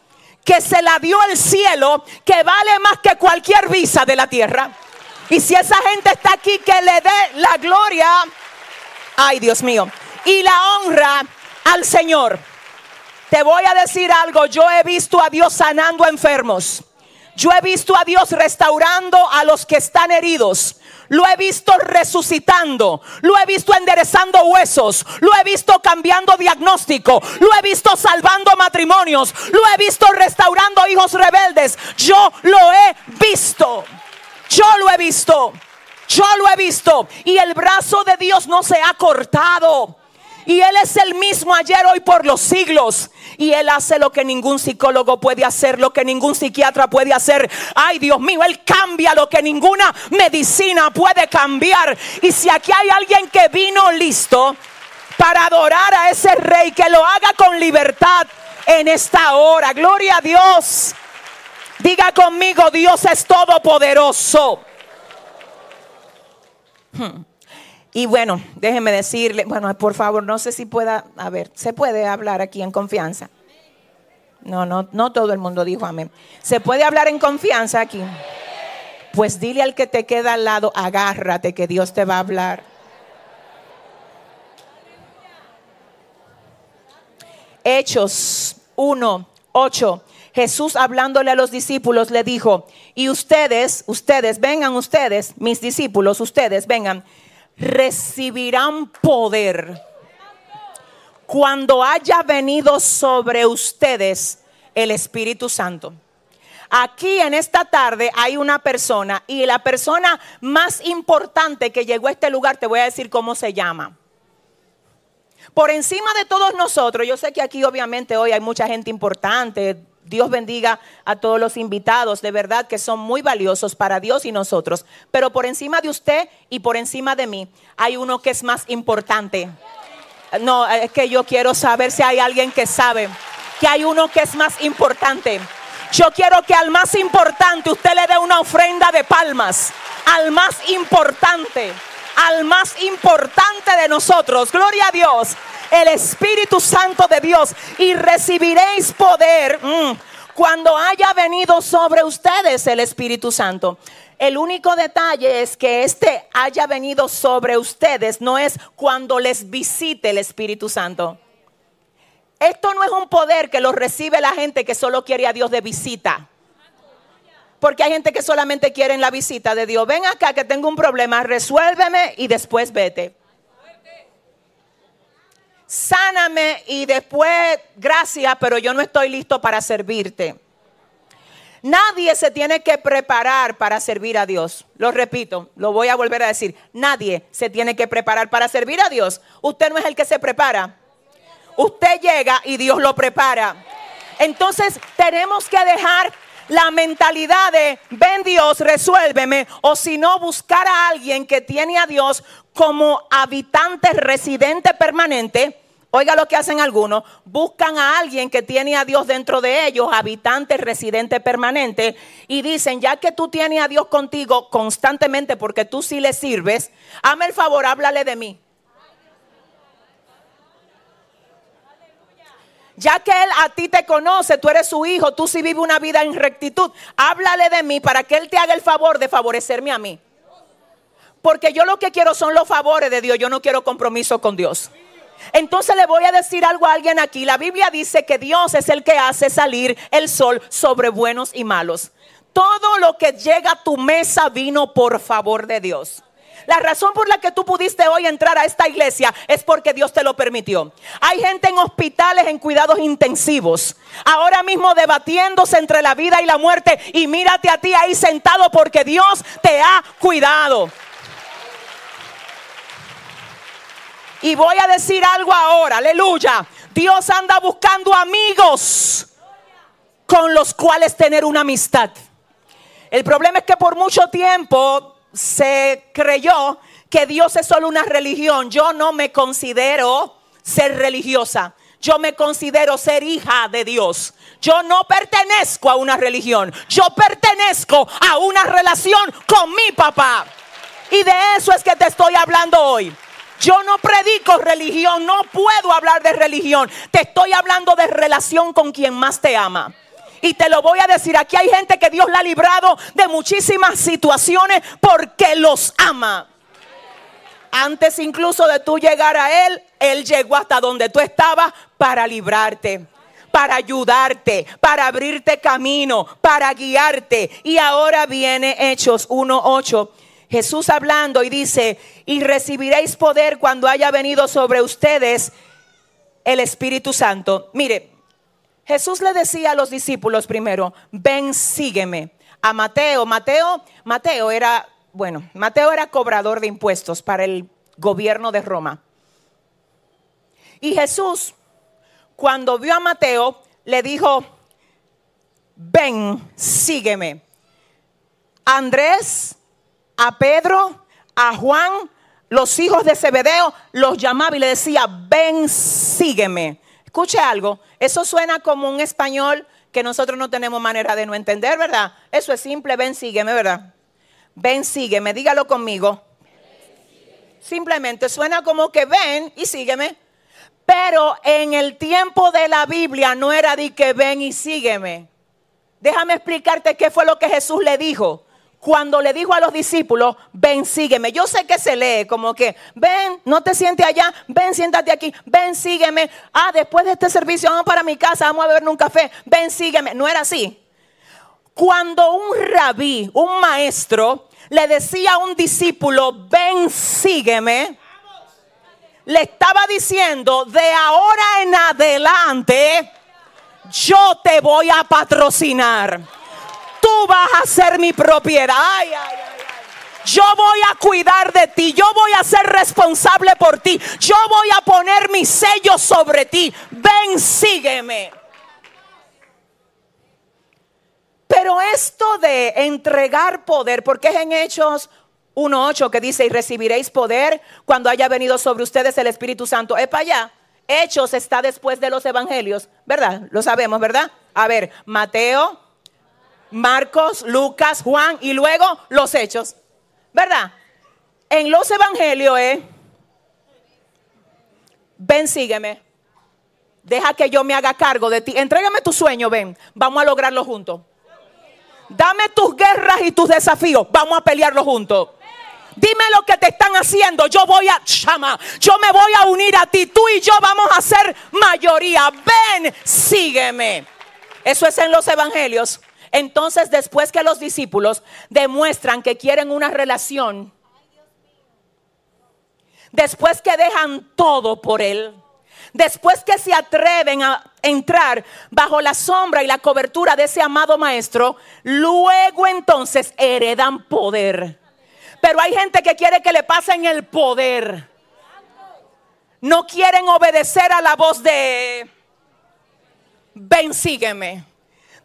que se la dio el cielo, que vale más que cualquier visa de la tierra. Y si esa gente está aquí, que le dé la gloria, ay Dios mío, y la honra al Señor. Te voy a decir algo, yo he visto a Dios sanando enfermos. Yo he visto a Dios restaurando a los que están heridos. Lo he visto resucitando. Lo he visto enderezando huesos. Lo he visto cambiando diagnóstico. Lo he visto salvando matrimonios. Lo he visto restaurando hijos rebeldes. Yo lo he visto. Yo lo he visto. Yo lo he visto. Y el brazo de Dios no se ha cortado. Y Él es el mismo ayer, hoy, por los siglos. Y Él hace lo que ningún psicólogo puede hacer, lo que ningún psiquiatra puede hacer. Ay, Dios mío, Él cambia lo que ninguna medicina puede cambiar. Y si aquí hay alguien que vino listo para adorar a ese rey, que lo haga con libertad en esta hora. Gloria a Dios. Diga conmigo, Dios es todopoderoso. Hmm. Y bueno, déjeme decirle, bueno, por favor, no sé si pueda, a ver, ¿se puede hablar aquí en confianza? No, no, no todo el mundo dijo amén. ¿Se puede hablar en confianza aquí? Pues dile al que te queda al lado, agárrate que Dios te va a hablar. Hechos 1, 8. Jesús hablándole a los discípulos le dijo, y ustedes, ustedes, vengan ustedes, mis discípulos, ustedes, vengan, recibirán poder cuando haya venido sobre ustedes el Espíritu Santo. Aquí en esta tarde hay una persona y la persona más importante que llegó a este lugar, te voy a decir cómo se llama. Por encima de todos nosotros, yo sé que aquí obviamente hoy hay mucha gente importante. Dios bendiga a todos los invitados, de verdad que son muy valiosos para Dios y nosotros. Pero por encima de usted y por encima de mí hay uno que es más importante. No, es que yo quiero saber si hay alguien que sabe que hay uno que es más importante. Yo quiero que al más importante usted le dé una ofrenda de palmas. Al más importante, al más importante de nosotros. Gloria a Dios. El Espíritu Santo de Dios. Y recibiréis poder mm, cuando haya venido sobre ustedes el Espíritu Santo. El único detalle es que este haya venido sobre ustedes no es cuando les visite el Espíritu Santo. Esto no es un poder que lo recibe la gente que solo quiere a Dios de visita. Porque hay gente que solamente quiere la visita de Dios. Ven acá que tengo un problema, resuélveme y después vete. Sáname y después gracias, pero yo no estoy listo para servirte. Nadie se tiene que preparar para servir a Dios. Lo repito, lo voy a volver a decir. Nadie se tiene que preparar para servir a Dios. Usted no es el que se prepara. Usted llega y Dios lo prepara. Entonces tenemos que dejar la mentalidad de ven Dios, resuélveme, o si no, buscar a alguien que tiene a Dios como habitante residente permanente. Oiga lo que hacen algunos, buscan a alguien que tiene a Dios dentro de ellos, habitante residente permanente, y dicen, ya que tú tienes a Dios contigo constantemente porque tú sí le sirves, hazme el favor, háblale de mí. Ya que Él a ti te conoce, tú eres su hijo, tú sí vives una vida en rectitud. Háblale de mí para que Él te haga el favor de favorecerme a mí. Porque yo lo que quiero son los favores de Dios, yo no quiero compromiso con Dios. Entonces le voy a decir algo a alguien aquí. La Biblia dice que Dios es el que hace salir el sol sobre buenos y malos. Todo lo que llega a tu mesa vino por favor de Dios. La razón por la que tú pudiste hoy entrar a esta iglesia es porque Dios te lo permitió. Hay gente en hospitales en cuidados intensivos, ahora mismo debatiéndose entre la vida y la muerte y mírate a ti ahí sentado porque Dios te ha cuidado. Y voy a decir algo ahora, aleluya. Dios anda buscando amigos con los cuales tener una amistad. El problema es que por mucho tiempo se creyó que Dios es solo una religión. Yo no me considero ser religiosa. Yo me considero ser hija de Dios. Yo no pertenezco a una religión. Yo pertenezco a una relación con mi papá. Y de eso es que te estoy hablando hoy. Yo no predico religión, no puedo hablar de religión. Te estoy hablando de relación con quien más te ama. Y te lo voy a decir, aquí hay gente que Dios la ha librado de muchísimas situaciones porque los ama. Antes incluso de tú llegar a Él, Él llegó hasta donde tú estabas para librarte para ayudarte, para abrirte camino, para guiarte. Y ahora viene Hechos 1.8. Jesús hablando y dice, y recibiréis poder cuando haya venido sobre ustedes el Espíritu Santo. Mire, Jesús le decía a los discípulos primero, ven, sígueme. A Mateo, Mateo, Mateo era, bueno, Mateo era cobrador de impuestos para el gobierno de Roma. Y Jesús, cuando vio a Mateo, le dijo, ven, sígueme. Andrés, a Pedro, a Juan, los hijos de Zebedeo, los llamaba y le decía, ven, sígueme. Escuche algo, eso suena como un español que nosotros no tenemos manera de no entender, ¿verdad? Eso es simple, ven, sígueme, ¿verdad? Ven, sígueme, dígalo conmigo. Simplemente suena como que ven y sígueme. Pero en el tiempo de la Biblia no era de que ven y sígueme. Déjame explicarte qué fue lo que Jesús le dijo. Cuando le dijo a los discípulos, ven, sígueme. Yo sé que se lee como que, ven, no te sientes allá, ven, siéntate aquí, ven, sígueme. Ah, después de este servicio vamos para mi casa, vamos a beber un café, ven, sígueme. No era así. Cuando un rabí, un maestro, le decía a un discípulo, ven, sígueme, le estaba diciendo, de ahora en adelante, yo te voy a patrocinar vas a ser mi propiedad. Ay, ay, ay, yo voy a cuidar de ti, yo voy a ser responsable por ti, yo voy a poner mi sello sobre ti. Ven, sígueme. Pero esto de entregar poder, porque es en Hechos 1.8 que dice, y recibiréis poder cuando haya venido sobre ustedes el Espíritu Santo. Es para allá. Hechos está después de los evangelios, ¿verdad? Lo sabemos, ¿verdad? A ver, Mateo, Marcos, Lucas, Juan y luego los hechos. ¿Verdad? En los evangelios es, ven, sígueme. Deja que yo me haga cargo de ti. Entrégame tu sueño, ven. Vamos a lograrlo juntos. Dame tus guerras y tus desafíos. Vamos a pelearlo juntos. Dime lo que te están haciendo. Yo voy a chama. Yo me voy a unir a ti. Tú y yo vamos a ser mayoría. Ven, sígueme. Eso es en los evangelios. Entonces, después que los discípulos demuestran que quieren una relación, después que dejan todo por Él, después que se atreven a entrar bajo la sombra y la cobertura de ese amado Maestro, luego entonces heredan poder. Pero hay gente que quiere que le pasen el poder. No quieren obedecer a la voz de, ven, sígueme.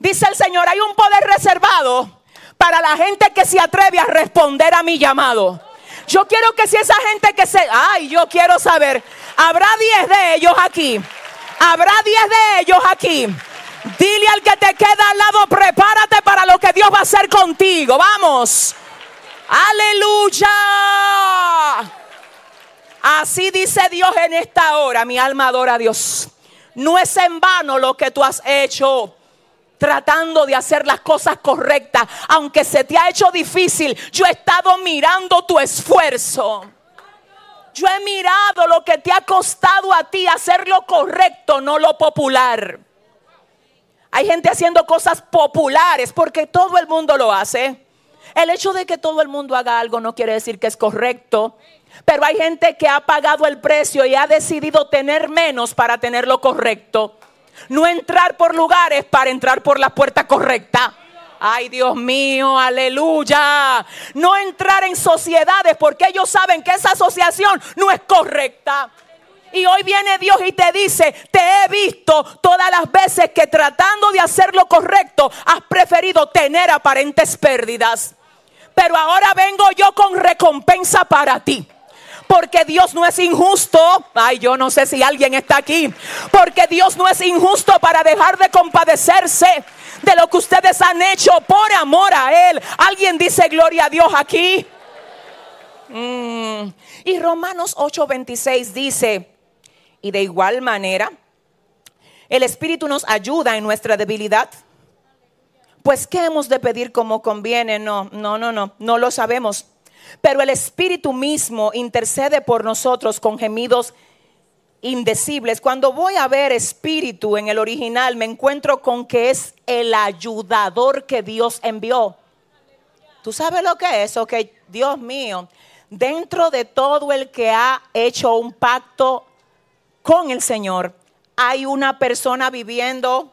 Dice el Señor, hay un poder reservado para la gente que se atreve a responder a mi llamado. Yo quiero que si esa gente que se... Ay, yo quiero saber. Habrá 10 de ellos aquí. Habrá 10 de ellos aquí. Dile al que te queda al lado, prepárate para lo que Dios va a hacer contigo. Vamos. Aleluya. Así dice Dios en esta hora. Mi alma adora a Dios. No es en vano lo que tú has hecho tratando de hacer las cosas correctas, aunque se te ha hecho difícil, yo he estado mirando tu esfuerzo. Yo he mirado lo que te ha costado a ti hacer lo correcto, no lo popular. Hay gente haciendo cosas populares porque todo el mundo lo hace. El hecho de que todo el mundo haga algo no quiere decir que es correcto. Pero hay gente que ha pagado el precio y ha decidido tener menos para tener lo correcto. No entrar por lugares para entrar por la puerta correcta. Ay, Dios mío, aleluya. No entrar en sociedades porque ellos saben que esa asociación no es correcta. Y hoy viene Dios y te dice, te he visto todas las veces que tratando de hacer lo correcto has preferido tener aparentes pérdidas. Pero ahora vengo yo con recompensa para ti. Porque Dios no es injusto. Ay, yo no sé si alguien está aquí. Porque Dios no es injusto para dejar de compadecerse de lo que ustedes han hecho por amor a Él. ¿Alguien dice gloria a Dios aquí? Mm. Y Romanos 8:26 dice, y de igual manera, el Espíritu nos ayuda en nuestra debilidad. Pues, ¿qué hemos de pedir como conviene? No, no, no, no, no lo sabemos. Pero el Espíritu mismo intercede por nosotros con gemidos indecibles. Cuando voy a ver Espíritu en el original, me encuentro con que es el ayudador que Dios envió. ¿Tú sabes lo que es? Ok, Dios mío, dentro de todo el que ha hecho un pacto con el Señor, hay una persona viviendo.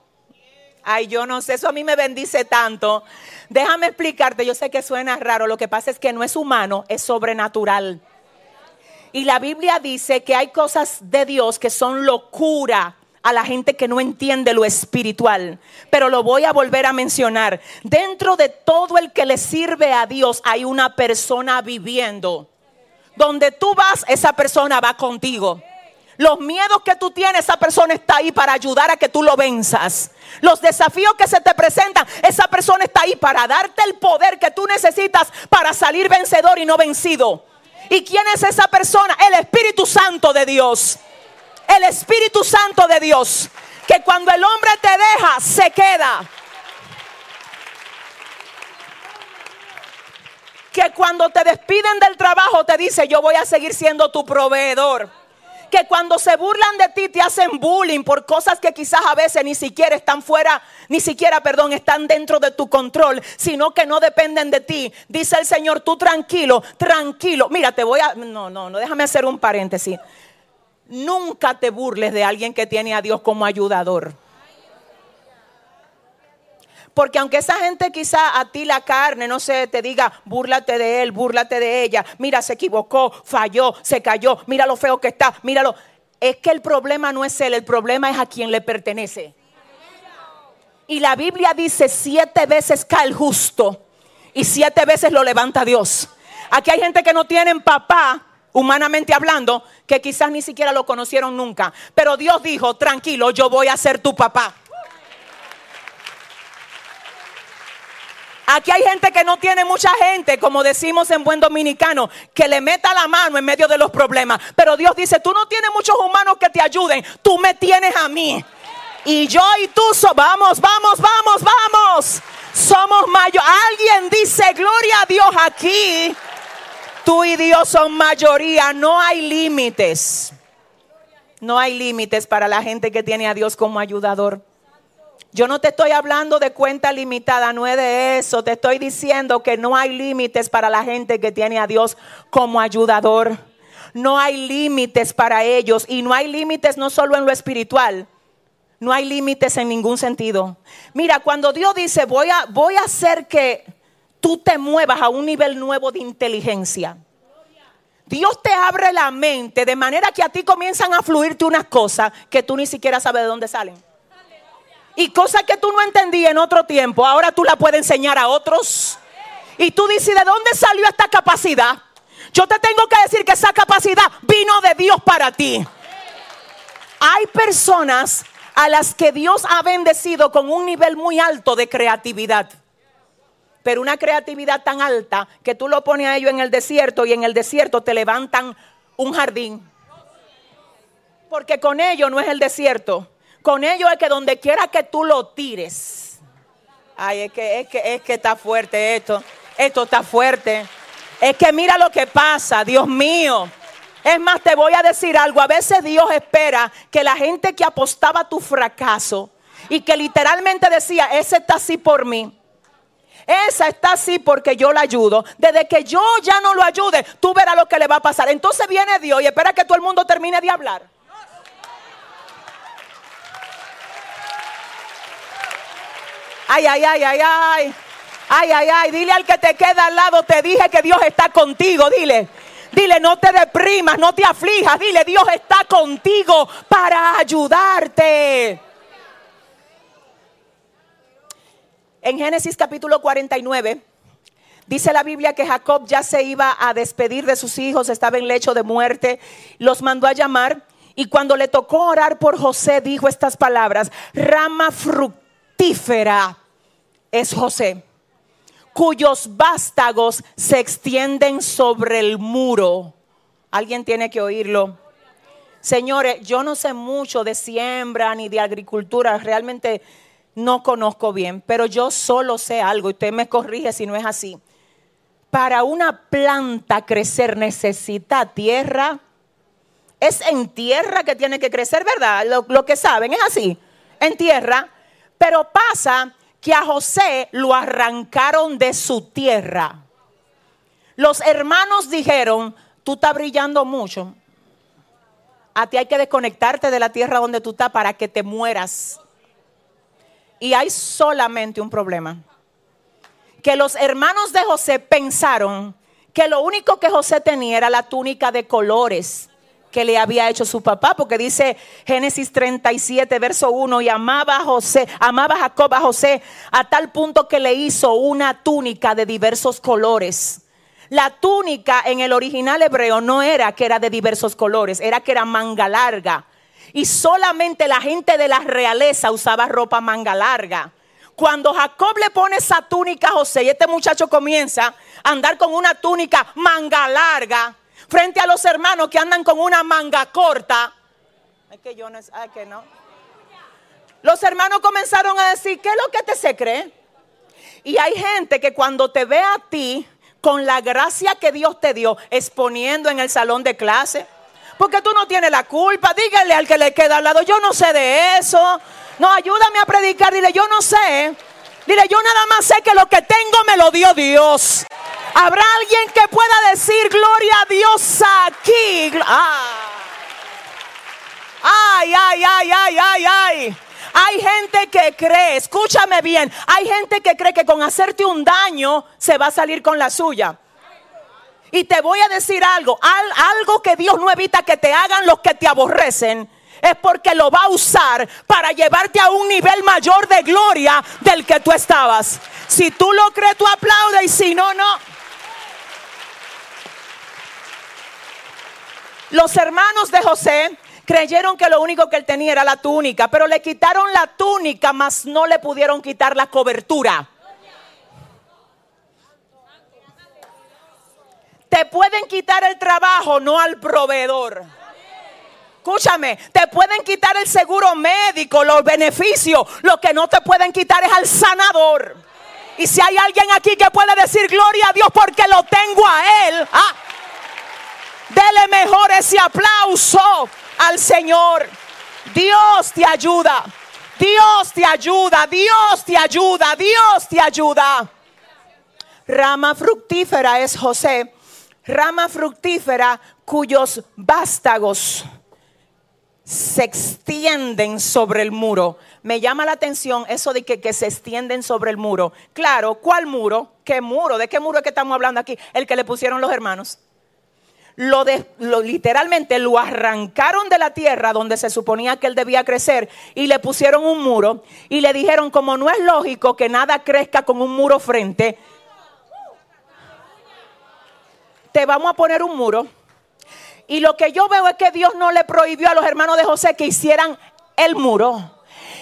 Ay, yo no sé, eso a mí me bendice tanto. Déjame explicarte, yo sé que suena raro, lo que pasa es que no es humano, es sobrenatural. Y la Biblia dice que hay cosas de Dios que son locura a la gente que no entiende lo espiritual. Pero lo voy a volver a mencionar. Dentro de todo el que le sirve a Dios hay una persona viviendo. Donde tú vas, esa persona va contigo. Los miedos que tú tienes, esa persona está ahí para ayudar a que tú lo venzas. Los desafíos que se te presentan, esa persona está ahí para darte el poder que tú necesitas para salir vencedor y no vencido. ¿Y quién es esa persona? El Espíritu Santo de Dios. El Espíritu Santo de Dios. Que cuando el hombre te deja, se queda. Que cuando te despiden del trabajo te dice, yo voy a seguir siendo tu proveedor. Que cuando se burlan de ti te hacen bullying por cosas que quizás a veces ni siquiera están fuera, ni siquiera, perdón, están dentro de tu control, sino que no dependen de ti. Dice el Señor, tú tranquilo, tranquilo. Mira, te voy a... No, no, no, déjame hacer un paréntesis. Nunca te burles de alguien que tiene a Dios como ayudador. Porque aunque esa gente quizá a ti la carne, no sé, te diga, búrlate de él, búrlate de ella, mira, se equivocó, falló, se cayó, mira lo feo que está, míralo. Es que el problema no es él, el problema es a quien le pertenece. Y la Biblia dice, siete veces cae el justo y siete veces lo levanta Dios. Aquí hay gente que no tienen papá, humanamente hablando, que quizás ni siquiera lo conocieron nunca. Pero Dios dijo, tranquilo, yo voy a ser tu papá. Aquí hay gente que no tiene mucha gente, como decimos en buen dominicano, que le meta la mano en medio de los problemas. Pero Dios dice, tú no tienes muchos humanos que te ayuden, tú me tienes a mí. Y yo y tú, so, vamos, vamos, vamos, vamos. Somos mayor. Alguien dice, gloria a Dios aquí. Tú y Dios son mayoría, no hay límites. No hay límites para la gente que tiene a Dios como ayudador. Yo no te estoy hablando de cuenta limitada, no es de eso. Te estoy diciendo que no hay límites para la gente que tiene a Dios como ayudador. No hay límites para ellos y no hay límites no solo en lo espiritual. No hay límites en ningún sentido. Mira, cuando Dios dice, voy a, voy a hacer que tú te muevas a un nivel nuevo de inteligencia. Dios te abre la mente de manera que a ti comienzan a fluirte unas cosas que tú ni siquiera sabes de dónde salen. Y cosas que tú no entendías en otro tiempo, ahora tú la puedes enseñar a otros. Y tú dices, ¿de dónde salió esta capacidad? Yo te tengo que decir que esa capacidad vino de Dios para ti. Hay personas a las que Dios ha bendecido con un nivel muy alto de creatividad. Pero una creatividad tan alta que tú lo pones a ellos en el desierto y en el desierto te levantan un jardín. Porque con ellos no es el desierto. Con ellos es que donde quiera que tú lo tires. Ay, es que, es que, es que está fuerte esto. Esto está fuerte. Es que mira lo que pasa, Dios mío. Es más, te voy a decir algo. A veces Dios espera que la gente que apostaba a tu fracaso y que literalmente decía, ese está así por mí. Esa está así porque yo la ayudo. Desde que yo ya no lo ayude, tú verás lo que le va a pasar. Entonces viene Dios y espera que todo el mundo termine de hablar. Ay, ay, ay, ay, ay. Ay, ay, ay. Dile al que te queda al lado, te dije que Dios está contigo. Dile. Dile, no te deprimas, no te aflijas. Dile, Dios está contigo para ayudarte. En Génesis capítulo 49, dice la Biblia que Jacob ya se iba a despedir de sus hijos, estaba en lecho de muerte, los mandó a llamar y cuando le tocó orar por José dijo estas palabras, rama fructífera es José, cuyos vástagos se extienden sobre el muro. Alguien tiene que oírlo. Señores, yo no sé mucho de siembra ni de agricultura, realmente no conozco bien, pero yo solo sé algo, y usted me corrige si no es así. Para una planta crecer necesita tierra. Es en tierra que tiene que crecer, ¿verdad? Lo, lo que saben es así, en tierra. Pero pasa que a José lo arrancaron de su tierra. Los hermanos dijeron, tú estás brillando mucho. A ti hay que desconectarte de la tierra donde tú estás para que te mueras. Y hay solamente un problema. Que los hermanos de José pensaron que lo único que José tenía era la túnica de colores que le había hecho su papá, porque dice Génesis 37, verso 1, y amaba a José, amaba a Jacob a José a tal punto que le hizo una túnica de diversos colores. La túnica en el original hebreo no era que era de diversos colores, era que era manga larga. Y solamente la gente de la realeza usaba ropa manga larga. Cuando Jacob le pone esa túnica a José y este muchacho comienza a andar con una túnica manga larga frente a los hermanos que andan con una manga corta, es que yo no, es que no. Los hermanos comenzaron a decir, ¿qué es lo que te se cree? Y hay gente que cuando te ve a ti con la gracia que Dios te dio, exponiendo en el salón de clase. Porque tú no tienes la culpa. Dígale al que le queda al lado, yo no sé de eso. No, ayúdame a predicar. Dile, yo no sé. Dile, yo nada más sé que lo que tengo me lo dio Dios. Habrá alguien que pueda decir gloria a Dios aquí. Ah. Ay, ay, ay, ay, ay, ay. Hay gente que cree, escúchame bien, hay gente que cree que con hacerte un daño se va a salir con la suya. Y te voy a decir algo, algo que Dios no evita que te hagan los que te aborrecen. Es porque lo va a usar para llevarte a un nivel mayor de gloria del que tú estabas. Si tú lo crees, tú aplaudes y si no, no. Los hermanos de José creyeron que lo único que él tenía era la túnica, pero le quitaron la túnica, mas no le pudieron quitar la cobertura. Te pueden quitar el trabajo, no al proveedor. Escúchame, te pueden quitar el seguro médico, los beneficios. Lo que no te pueden quitar es al sanador. Y si hay alguien aquí que puede decir gloria a Dios porque lo tengo a Él, ah, dele mejor ese aplauso al Señor. Dios te ayuda. Dios te ayuda. Dios te ayuda. Dios te ayuda. Rama fructífera es José rama fructífera cuyos vástagos se extienden sobre el muro. Me llama la atención eso de que, se extienden sobre el muro. Claro, ¿cuál muro? ¿Qué muro? ¿De qué muro es que estamos hablando aquí? El que le pusieron los hermanos. Lo, de, literalmente lo arrancaron de la tierra donde se suponía que él debía crecer y le pusieron un muro y le dijeron como no es lógico que nada crezca con un muro frente, te vamos a poner un muro. Y lo que yo veo es que Dios no le prohibió a los hermanos de José que hicieran el muro.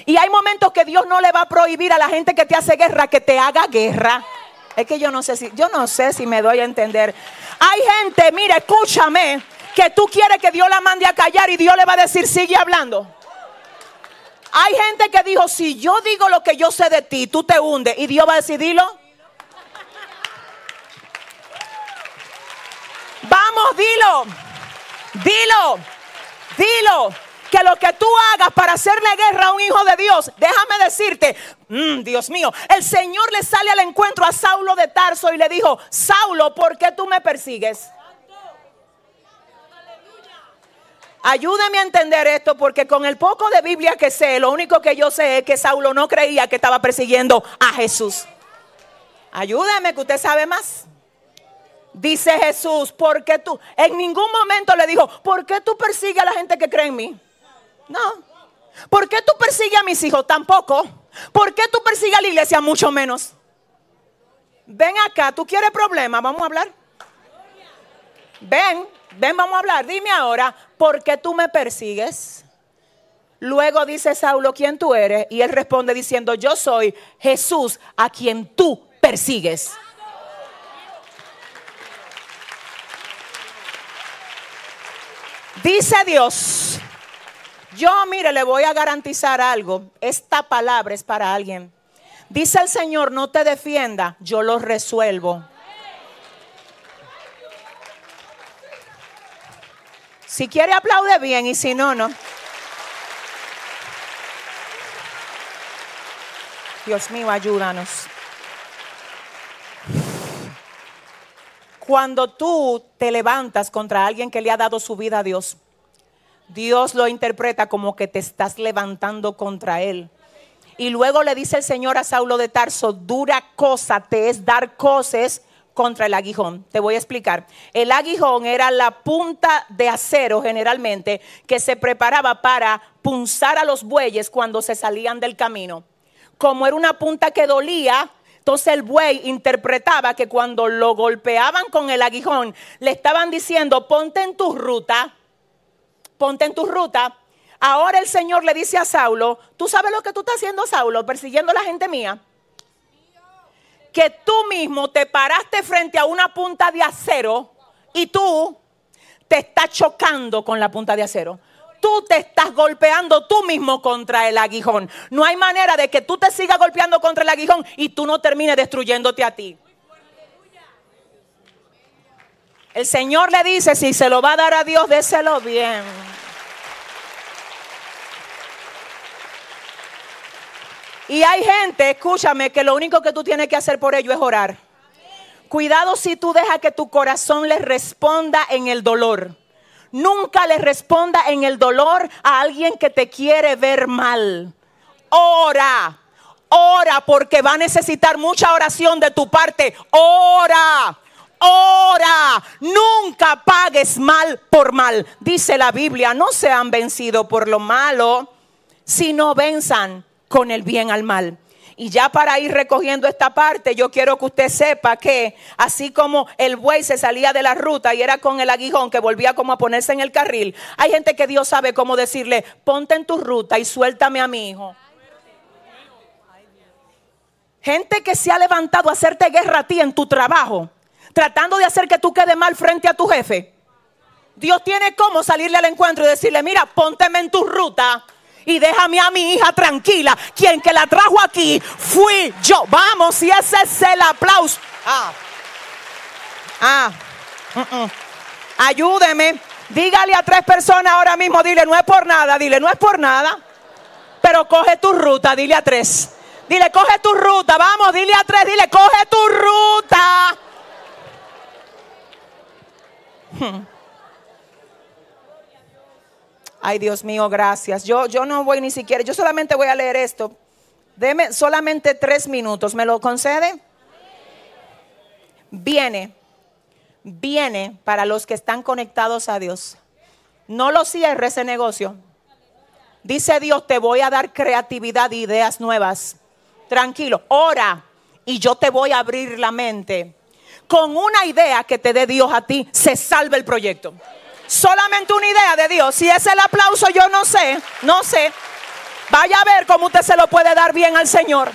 Y hay momentos que Dios no le va a prohibir a la gente que te hace guerra que te haga guerra. Es que yo no sé si, yo no sé si me doy a entender. Hay gente, mire, escúchame, que tú quieres que Dios la mande a callar y Dios le va a decir, sigue hablando. Hay gente que dijo, si yo digo lo que yo sé de ti, tú te hundes. Y Dios va a decir, dilo. Vamos, dilo. Dilo. Dilo. Que lo que tú hagas para hacerle guerra a un hijo de Dios, déjame decirte, mm, Dios mío, el Señor le sale al encuentro a Saulo de Tarso y le dijo, Saulo, ¿por qué tú me persigues? Ayúdame a entender esto porque con el poco de Biblia que sé, lo único que yo sé es que Saulo no creía que estaba persiguiendo a Jesús. Ayúdame que usted sabe más. Dice Jesús, ¿por qué tú? En ningún momento le dijo, ¿por qué tú persigues a la gente que cree en mí? No. ¿Por qué tú persigues a mis hijos? Tampoco. ¿Por qué tú persigues a la iglesia? Mucho menos. Ven acá, ¿tú quieres problemas? Vamos a hablar. Ven, ven, vamos a hablar. Dime ahora, ¿por qué tú me persigues? Luego dice Saulo, ¿quién tú eres? Y él responde diciendo, yo soy Jesús a quien tú persigues. Dice Dios, yo mire, le voy a garantizar algo. Esta palabra es para alguien. Dice el Señor, no te defienda, yo lo resuelvo. Si quiere aplaude bien y si no, no. Dios mío, ayúdanos. Cuando tú te levantas contra alguien que le ha dado su vida a Dios, Dios lo interpreta como que te estás levantando contra él. Y luego le dice el Señor a Saulo de Tarso, dura cosa te es dar cosas contra el aguijón. Te voy a explicar. El aguijón era la punta de acero generalmente que se preparaba para punzar a los bueyes cuando se salían del camino. Como era una punta que dolía, entonces el buey interpretaba que cuando lo golpeaban con el aguijón, le estaban diciendo, ponte en tu ruta, ponte en tu ruta. Ahora el Señor le dice a Saulo, ¿tú sabes lo que tú estás haciendo, Saulo? Persiguiendo a la gente mía. Que tú mismo te paraste frente a una punta de acero y tú te estás chocando con la punta de acero tú te estás golpeando tú mismo contra el aguijón. No hay manera de que tú te sigas golpeando contra el aguijón y tú no termines destruyéndote a ti. El Señor le dice, si se lo va a dar a Dios, déselo bien. Y hay gente, escúchame, que lo único que tú tienes que hacer por ello es orar. Cuidado si tú dejas que tu corazón le responda en el dolor. Nunca le responda en el dolor a alguien que te quiere ver mal. Ora, ora porque va a necesitar mucha oración de tu parte. Ora, ora. Nunca pagues mal por mal. Dice la Biblia, no sean vencidos por lo malo, sino venzan con el bien al mal. Y ya para ir recogiendo esta parte, yo quiero que usted sepa que así como el buey se salía de la ruta y era con el aguijón que volvía como a ponerse en el carril, hay gente que Dios sabe cómo decirle, ponte en tu ruta y suéltame a mi hijo. Gente que se ha levantado a hacerte guerra a ti en tu trabajo, tratando de hacer que tú quedes mal frente a tu jefe. Dios tiene cómo salirle al encuentro y decirle, mira, pónteme en tu ruta y déjame a mi hija tranquila. Quien que la trajo aquí fui yo. Vamos, y ese es el aplauso. Ah. Ah. Ayúdeme. Dígale a tres personas ahora mismo, dile, no es por nada, dile, no es por nada. Pero coge tu ruta, dile a tres. Dile, coge tu ruta, vamos, dile a tres, dile, coge tu ruta. Ay, Dios mío, gracias. Yo, yo no voy ni siquiera, yo solamente voy a leer esto. Deme solamente tres minutos. ¿Me lo concede? Viene, viene para los que están conectados a Dios. No lo cierre ese negocio. Dice Dios, te voy a dar creatividad e ideas nuevas. Tranquilo, ora y yo te voy a abrir la mente. Con una idea que te dé Dios a ti, se salve el proyecto. Solamente una idea de Dios. Si es el aplauso, yo no sé, no sé. Vaya a ver cómo usted se lo puede dar bien al Señor.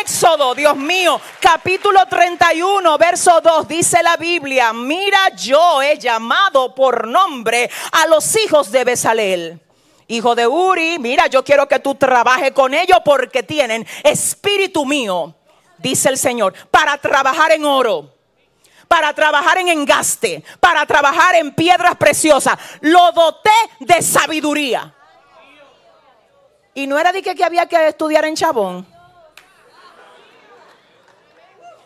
Éxodo, Dios mío, capítulo 31, verso 2, dice la Biblia, mira yo he llamado por nombre a los hijos de Besaleel. Hijo de Uri, mira, yo quiero que tú trabajes con ellos porque tienen espíritu mío, dice el Señor, para trabajar en oro para trabajar en engaste, para trabajar en piedras preciosas. Lo doté de sabiduría. Y no era de que, había que estudiar en Chabón.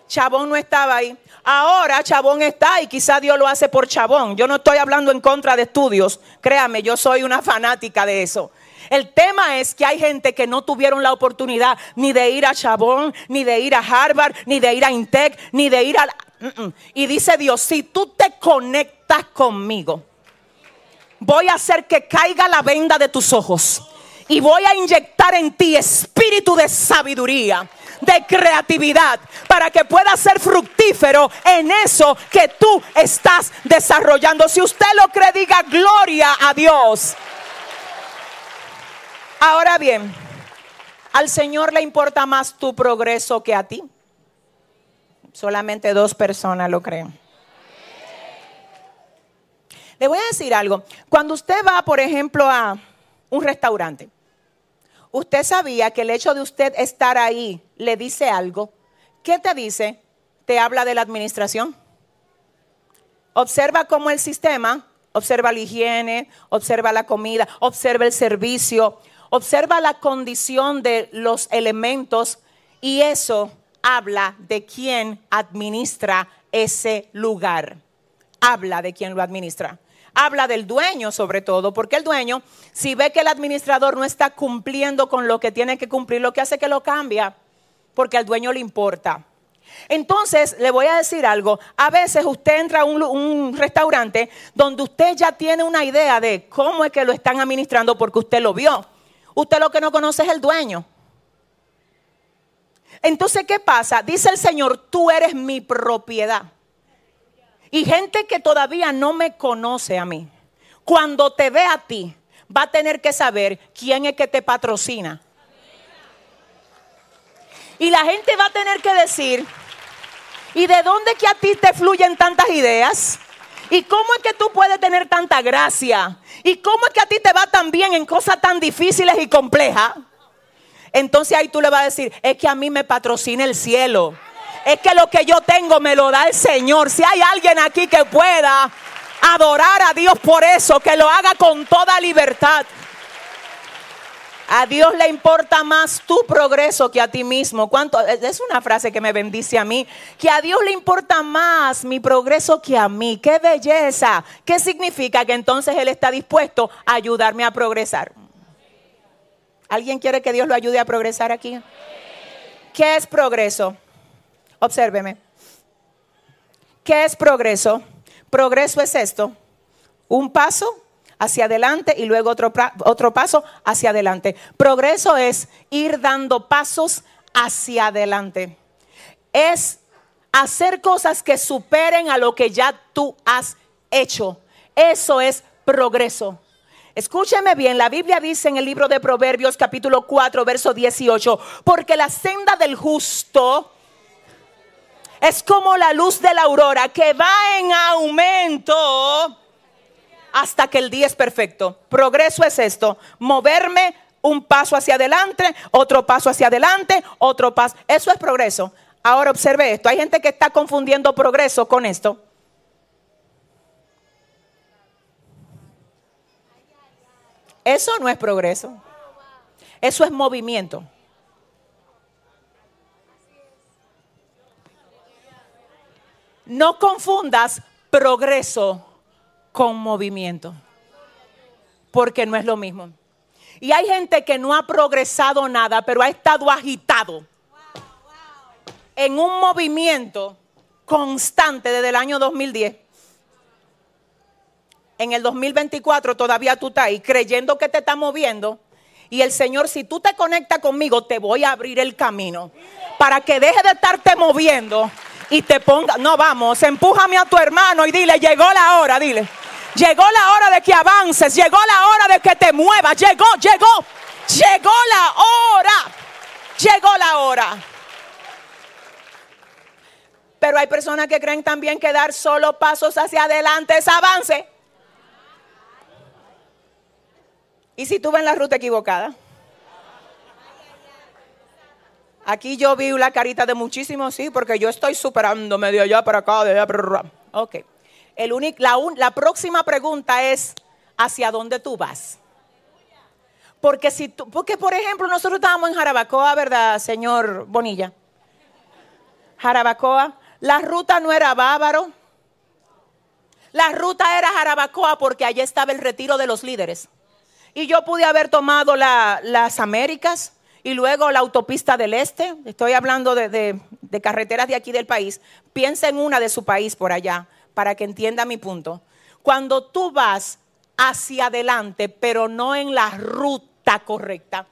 Chabón no estaba ahí. Ahora Chabón está y quizá Dios lo hace por Chabón. Yo no estoy hablando en contra de estudios. Créame, yo soy una fanática de eso. El tema es que hay gente que no tuvieron la oportunidad ni de ir a Chabón, ni de ir a Harvard, ni de ir a Intec, ni de ir a... Y dice Dios, si tú te conectas conmigo, voy a hacer que caiga la venda de tus ojos y voy a inyectar en ti espíritu de sabiduría, de creatividad, para que puedas ser fructífero en eso que tú estás desarrollando. Si usted lo cree, diga gloria a Dios. Ahora bien, al Señor le importa más tu progreso que a ti. Solamente dos personas lo creen. Le voy a decir algo. Cuando usted va, por ejemplo, a un restaurante, usted sabía que el hecho de usted estar ahí le dice algo. ¿Qué te dice? Te habla de la administración. Observa cómo el sistema, observa la higiene, observa la comida, observa el servicio, observa la condición de los elementos y eso habla de quién administra ese lugar. Habla de quién lo administra. Habla del dueño sobre todo, porque el dueño, si ve que el administrador no está cumpliendo con lo que tiene que cumplir, lo que hace que lo cambia, porque al dueño le importa. Entonces, le voy a decir algo. A veces usted entra a un, restaurante donde usted ya tiene una idea de cómo es que lo están administrando porque usted lo vio. Usted lo que no conoce es el dueño. Entonces, ¿qué pasa? Dice el Señor, tú eres mi propiedad. Y gente que todavía no me conoce a mí, cuando te ve a ti, va a tener que saber quién es que te patrocina. Y la gente va a tener que decir, ¿y de dónde que a ti te fluyen tantas ideas? ¿Y cómo es que tú puedes tener tanta gracia? ¿Y cómo es que a ti te va tan bien en cosas tan difíciles y complejas? Entonces ahí tú le vas a decir, es que a mí me patrocina el cielo. Es que lo que yo tengo me lo da el Señor. Si hay alguien aquí que pueda adorar a Dios por eso, que lo haga con toda libertad. A Dios le importa más tu progreso que a ti mismo. Es una frase que me bendice a mí. Que a Dios le importa más mi progreso que a mí. ¡Qué belleza! ¿Qué significa? Que entonces Él está dispuesto a ayudarme a progresar. ¿Alguien quiere que Dios lo ayude a progresar aquí? ¿Qué es progreso? Obsérveme. ¿Qué es progreso? Progreso es esto. Un paso hacia adelante y luego otro, otro paso hacia adelante. Progreso es ir dando pasos hacia adelante. Es hacer cosas que superen a lo que ya tú has hecho. Eso es progreso. Escúcheme bien, la Biblia dice en el libro de Proverbios capítulo 4, verso 18, porque la senda del justo es como la luz de la aurora que va en aumento hasta que el día es perfecto. Progreso es esto, moverme un paso hacia adelante, otro paso hacia adelante, otro paso. Eso es progreso. Ahora observe esto, hay gente que está confundiendo progreso con esto. Eso no es progreso. Eso es movimiento. No confundas progreso con movimiento, porque no es lo mismo. Y hay gente que no ha progresado nada, pero ha estado agitado en un movimiento constante desde el año 2010. En el 2024 todavía tú estás ahí creyendo que te está moviendo. Y el Señor, si tú te conectas conmigo, te voy a abrir el camino para que deje de estarte moviendo y te ponga, no vamos, empújame a tu hermano y dile, llegó la hora, dile. Llegó la hora de que avances, llegó la hora de que te muevas, llegó, llegó, llegó la hora, llegó la hora. Pero hay personas que creen también que dar solo pasos hacia adelante es avance. ¿Y si tú ves la ruta equivocada? Aquí yo vi la carita de muchísimos, sí, porque yo estoy superándome de allá para acá, de allá para. Ok. La próxima pregunta es, ¿hacia dónde tú vas? Porque si tú, porque por ejemplo nosotros estábamos en Jarabacoa, ¿verdad, señor Bonilla? Jarabacoa, la ruta no era Bávaro. La ruta era Jarabacoa porque allí estaba el retiro de los líderes. Y yo pude haber tomado las Américas, y luego la autopista del este, estoy hablando de, carreteras de aquí del país, piensa en una de su país por allá, para que entienda mi punto. Cuando tú vas hacia adelante, pero no en la ruta correcta,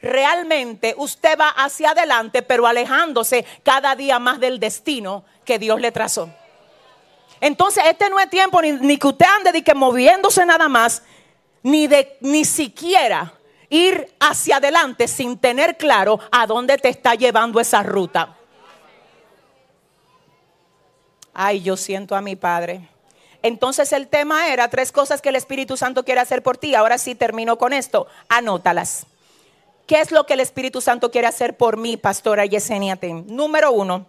realmente usted va hacia adelante, pero alejándose cada día más del destino que Dios le trazó. Entonces, este no es tiempo ni, que usted ande de que moviéndose nada más, ni de ni siquiera ir hacia adelante sin tener claro a dónde te está llevando esa ruta. Ay, yo siento a mi Padre. Entonces el tema era tres cosas que el Espíritu Santo quiere hacer por ti. Ahora sí termino con esto. Anótalas. ¿Qué es lo que el Espíritu Santo quiere hacer por mí, pastora Yesenia Número uno,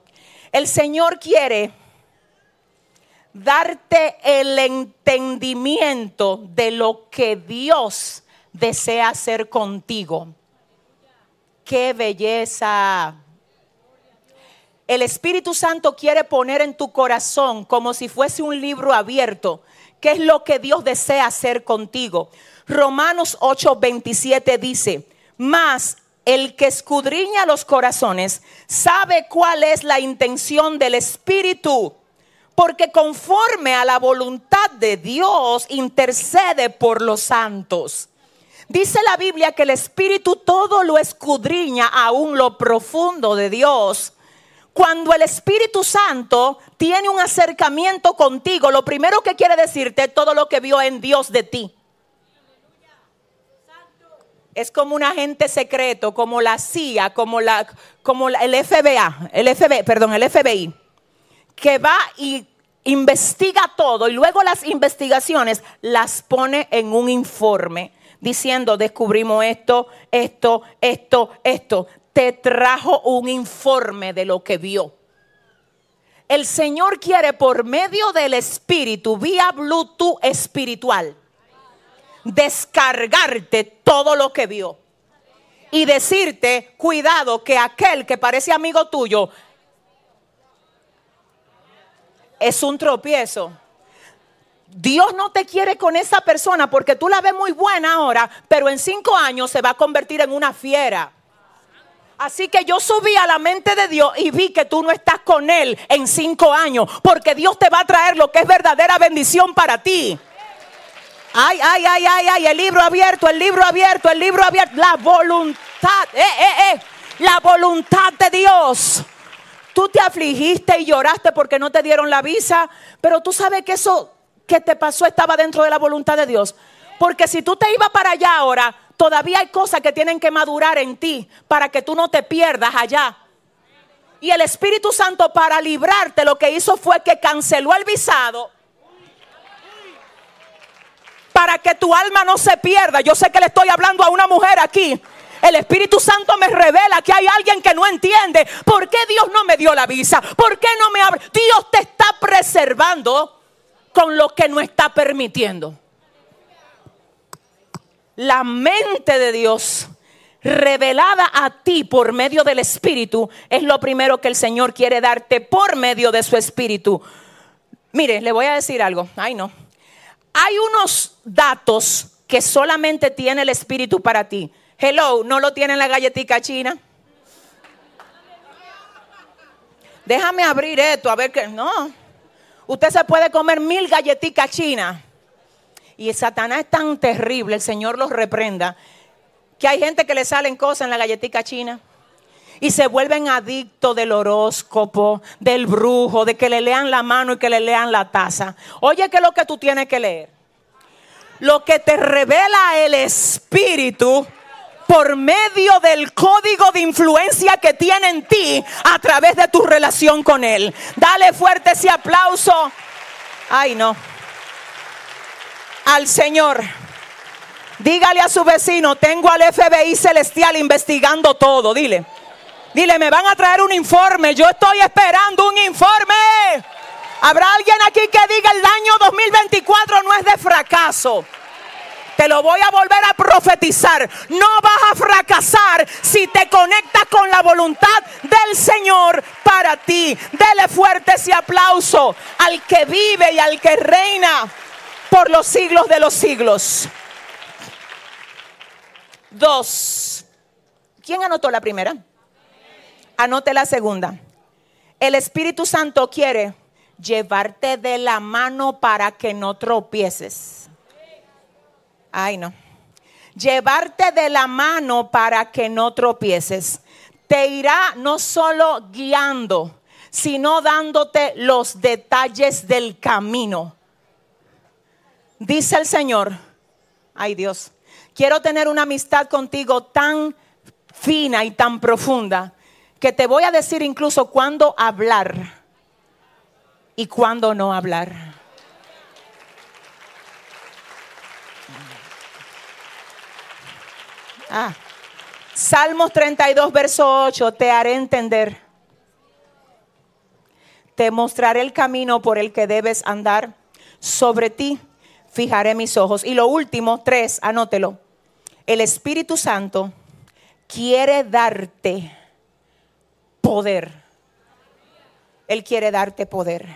el Señor quiere darte el entendimiento de lo que Dios desea hacer contigo. Qué belleza. El Espíritu Santo quiere poner en tu corazón como si fuese un libro abierto. ¿Qué es lo que Dios desea hacer contigo? Romanos 8:27 dice, más el que escudriña los corazones sabe cuál es la intención del Espíritu, porque conforme a la voluntad de Dios intercede por los santos. Dice la Biblia que el Espíritu todo lo escudriña aún lo profundo de Dios. Cuando el Espíritu Santo tiene un acercamiento contigo, lo primero que quiere decirte es todo lo que vio en Dios de ti. Es como un agente secreto, como la CIA, como, la, como el FBA, el FBI, perdón, el FBI, que va y investiga todo y luego las investigaciones las pone en un informe diciendo, descubrimos esto, esto, esto, esto. Te trajo un informe de lo que vio. El Señor quiere por medio del Espíritu, vía Bluetooth espiritual, descargarte todo lo que vio. Y decirte, cuidado, que aquel que parece amigo tuyo es un tropiezo. Dios no te quiere con esa persona porque tú la ves muy buena ahora, pero en cinco años se va a convertir en una fiera. Así que yo subí a la mente de Dios y vi que tú no estás con Él en cinco años, porque Dios te va a traer lo que es verdadera bendición para ti. Ay, ay, ay, ay, ay, el libro abierto, el libro abierto, el libro abierto, la voluntad, eh, eh, eh, la voluntad de Dios. Tú te afligiste y lloraste porque no te dieron la visa, pero tú sabes que eso que te pasó estaba dentro de la voluntad de Dios. Porque si tú te ibas para allá ahora, todavía hay cosas que tienen que madurar en ti para que tú no te pierdas allá. Y el Espíritu Santo para librarte lo que hizo fue que canceló el visado para que tu alma no se pierda. Yo sé que le estoy hablando a una mujer aquí. El Espíritu Santo me revela que hay alguien que no entiende por qué Dios no me dio la visa, por qué no me abre. Dios te está preservando con lo que no está permitiendo la mente de Dios revelada a ti por medio del Espíritu es lo primero que el Señor quiere darte por medio de su Espíritu. Mire, le voy a decir algo. Ay, no. Hay unos datos que solamente tiene el Espíritu para ti. Hello, ¿no lo tiene la galletica china? Déjame abrir esto, a ver qué. No. Usted se puede comer mil galletitas chinas y Satanás es tan terrible, el Señor los reprenda, que hay gente que le salen cosas en la galletica china y se vuelven adictos del horóscopo, del brujo, de que le lean la mano y que le lean la taza. Oye, ¿qué es lo que tú tienes que leer? Lo que te revela el Espíritu por medio del código de influencia que tiene en ti a través de tu relación con Él. Dale fuerte ese aplauso. Ay, no al Señor. Dígale a su vecino, tengo al FBI celestial investigando todo. Dile, dile, me van a traer un informe. Yo estoy esperando un informe. ¿Habrá alguien aquí que diga el año 2024 no es de fracaso? Te lo voy a volver a profetizar. No vas a fracasar si te conectas con la voluntad del Señor para ti. Dele fuerte ese aplauso al que vive y al que reina por los siglos de los siglos. Dos. ¿Quién anotó la primera? Anote la segunda. El Espíritu Santo quiere llevarte de la mano para que no tropieces. Ay, no. Llevarte de la mano para que no tropieces. Te irá no solo guiando, sino dándote los detalles del camino Dice el Señor, ay Dios, quiero tener una amistad contigo tan fina y tan profunda que te voy a decir incluso cuándo hablar y cuándo no hablar. Ah, Salmos 32, verso 8, te haré entender. Te mostraré el camino por el que debes andar. Sobre ti fijaré mis ojos. Y lo último, tres, anótelo. El Espíritu Santo quiere darte poder. Él quiere darte poder.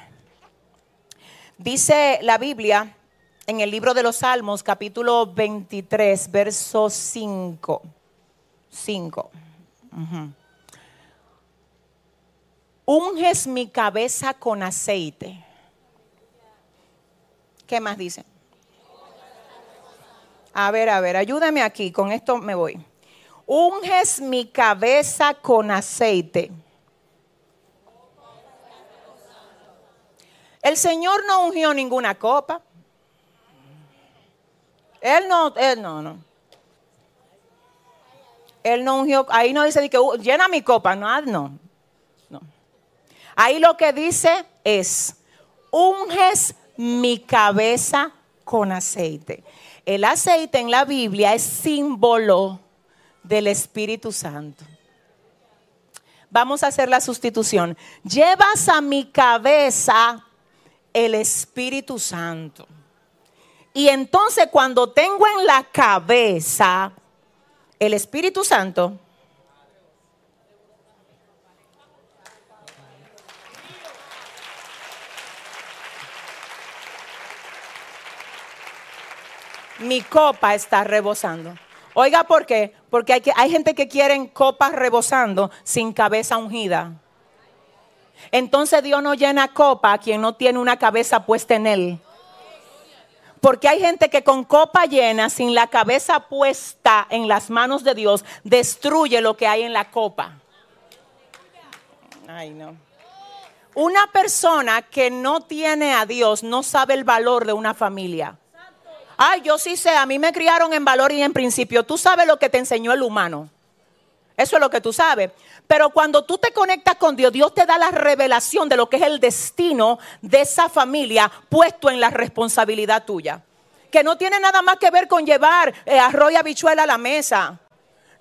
Dice la Biblia en el libro de los Salmos, capítulo 23, verso 5. 5. Unges mi cabeza con aceite. ¿Qué más dice? A ver, a ver, ayúdame aquí, con esto me voy. Unges mi cabeza con aceite. El Señor no ungió ninguna copa. Él no, él no, no. Él no ungió, ahí no dice que uh, llena mi copa, no, no, no. Ahí lo que dice es, unges mi cabeza con aceite. El aceite en la Biblia es símbolo del Espíritu Santo. Vamos a hacer la sustitución. Llevas a mi cabeza el Espíritu Santo. Y entonces cuando tengo en la cabeza el Espíritu Santo, mi copa está rebosando. Oiga, ¿por qué? Porque hay, que, hay gente que quieren copas rebosando sin cabeza ungida. Entonces Dios no llena copa a quien no tiene una cabeza puesta en él. Porque hay gente que con copa llena, sin la cabeza puesta en las manos de Dios, destruye lo que hay en la copa. Ay, no. Una persona que no tiene a Dios no sabe el valor de una familia. Ay, yo sí sé, a mí me criaron en valor y en principio. Tú sabes lo que te enseñó el humano. Eso es lo que tú sabes. Pero cuando tú te conectas con Dios, Dios te da la revelación de lo que es el destino de esa familia puesto en la responsabilidad tuya. Que no tiene nada más que ver con llevar eh, arroz y habichuela a la mesa.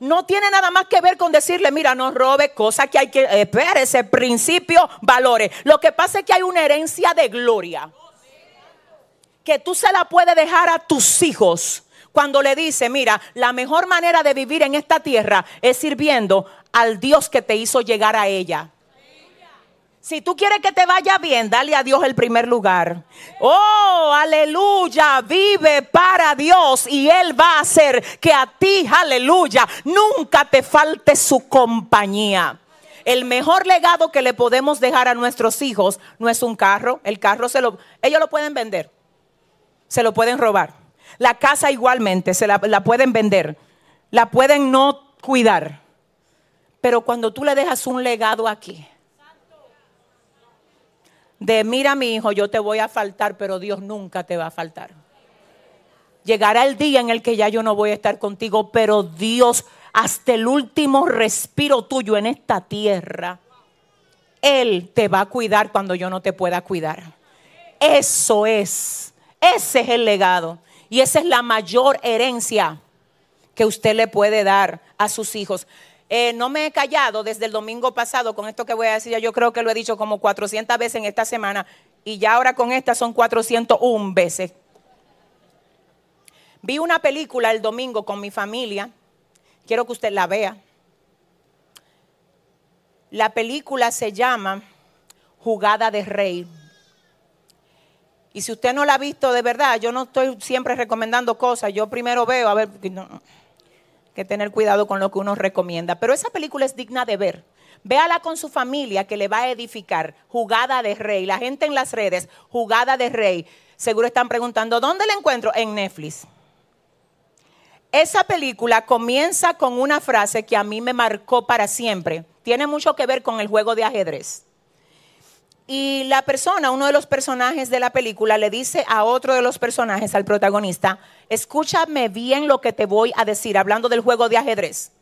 No tiene nada más que ver con decirle, mira, no robe cosas que hay que, eh, ese principio, valores. Lo que pasa es que hay una herencia de gloria que tú se la puedes dejar a tus hijos cuando le dice, mira, la mejor manera de vivir en esta tierra es sirviendo al Dios que te hizo llegar a ella. Si tú quieres que te vaya bien, dale a Dios el primer lugar. Oh, aleluya, vive para Dios y Él va a hacer que a ti, aleluya, nunca te falte su compañía. El mejor legado que le podemos dejar a nuestros hijos no es un carro, el carro se lo, ellos lo pueden vender se lo pueden robar. La casa igualmente, se la, pueden vender, la pueden no cuidar. Pero cuando tú le dejas un legado aquí, de mira mi hijo, yo te voy a faltar, pero Dios nunca te va a faltar. Llegará el día en el que ya yo no voy a estar contigo, pero Dios, hasta el último respiro tuyo en esta tierra, Él te va a cuidar cuando yo no te pueda cuidar. Eso es ese es el legado. Y esa es la mayor herencia que usted le puede dar a sus hijos. Eh, no me he callado desde el domingo pasado con esto que voy a decir. Yo creo que lo he dicho como 400 veces en esta semana. Y ya ahora con esta son 401 veces. Vi una película el domingo con mi familia. Quiero que usted la vea. La película se llama Jugada de Rey. Y si usted no la ha visto de verdad, yo no estoy siempre recomendando cosas, yo primero veo, a ver, que tener cuidado con lo que uno recomienda. Pero esa película es digna de ver. Véala con su familia que le va a edificar. Jugada de rey. La gente en las redes, jugada de rey. Seguro están preguntando, ¿dónde la encuentro? En Netflix. Esa película comienza con una frase que a mí me marcó para siempre. Tiene mucho que ver con el juego de ajedrez. Y la persona, uno de los personajes de la película, le dice a otro de los personajes, al protagonista, escúchame bien lo que te voy a decir, hablando del juego de ajedrez.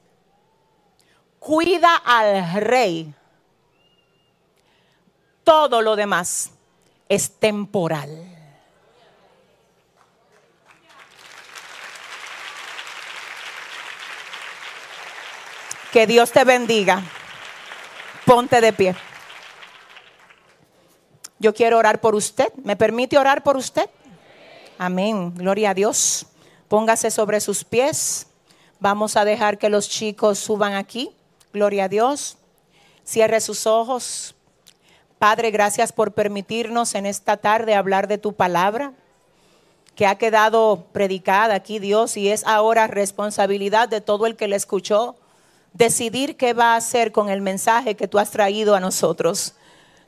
Cuida al rey. Todo lo demás es temporal. Que Dios te bendiga. Ponte de pie. Yo quiero orar por usted. ¿Me permite orar por usted? Amén. Gloria a Dios. Póngase sobre sus pies. Vamos a dejar que los chicos suban aquí. Gloria a Dios. Cierre sus ojos. Padre, gracias por permitirnos en esta tarde hablar de tu palabra que ha quedado predicada aquí, Dios, y es ahora responsabilidad de todo el que la escuchó decidir qué va a hacer con el mensaje que tú has traído a nosotros.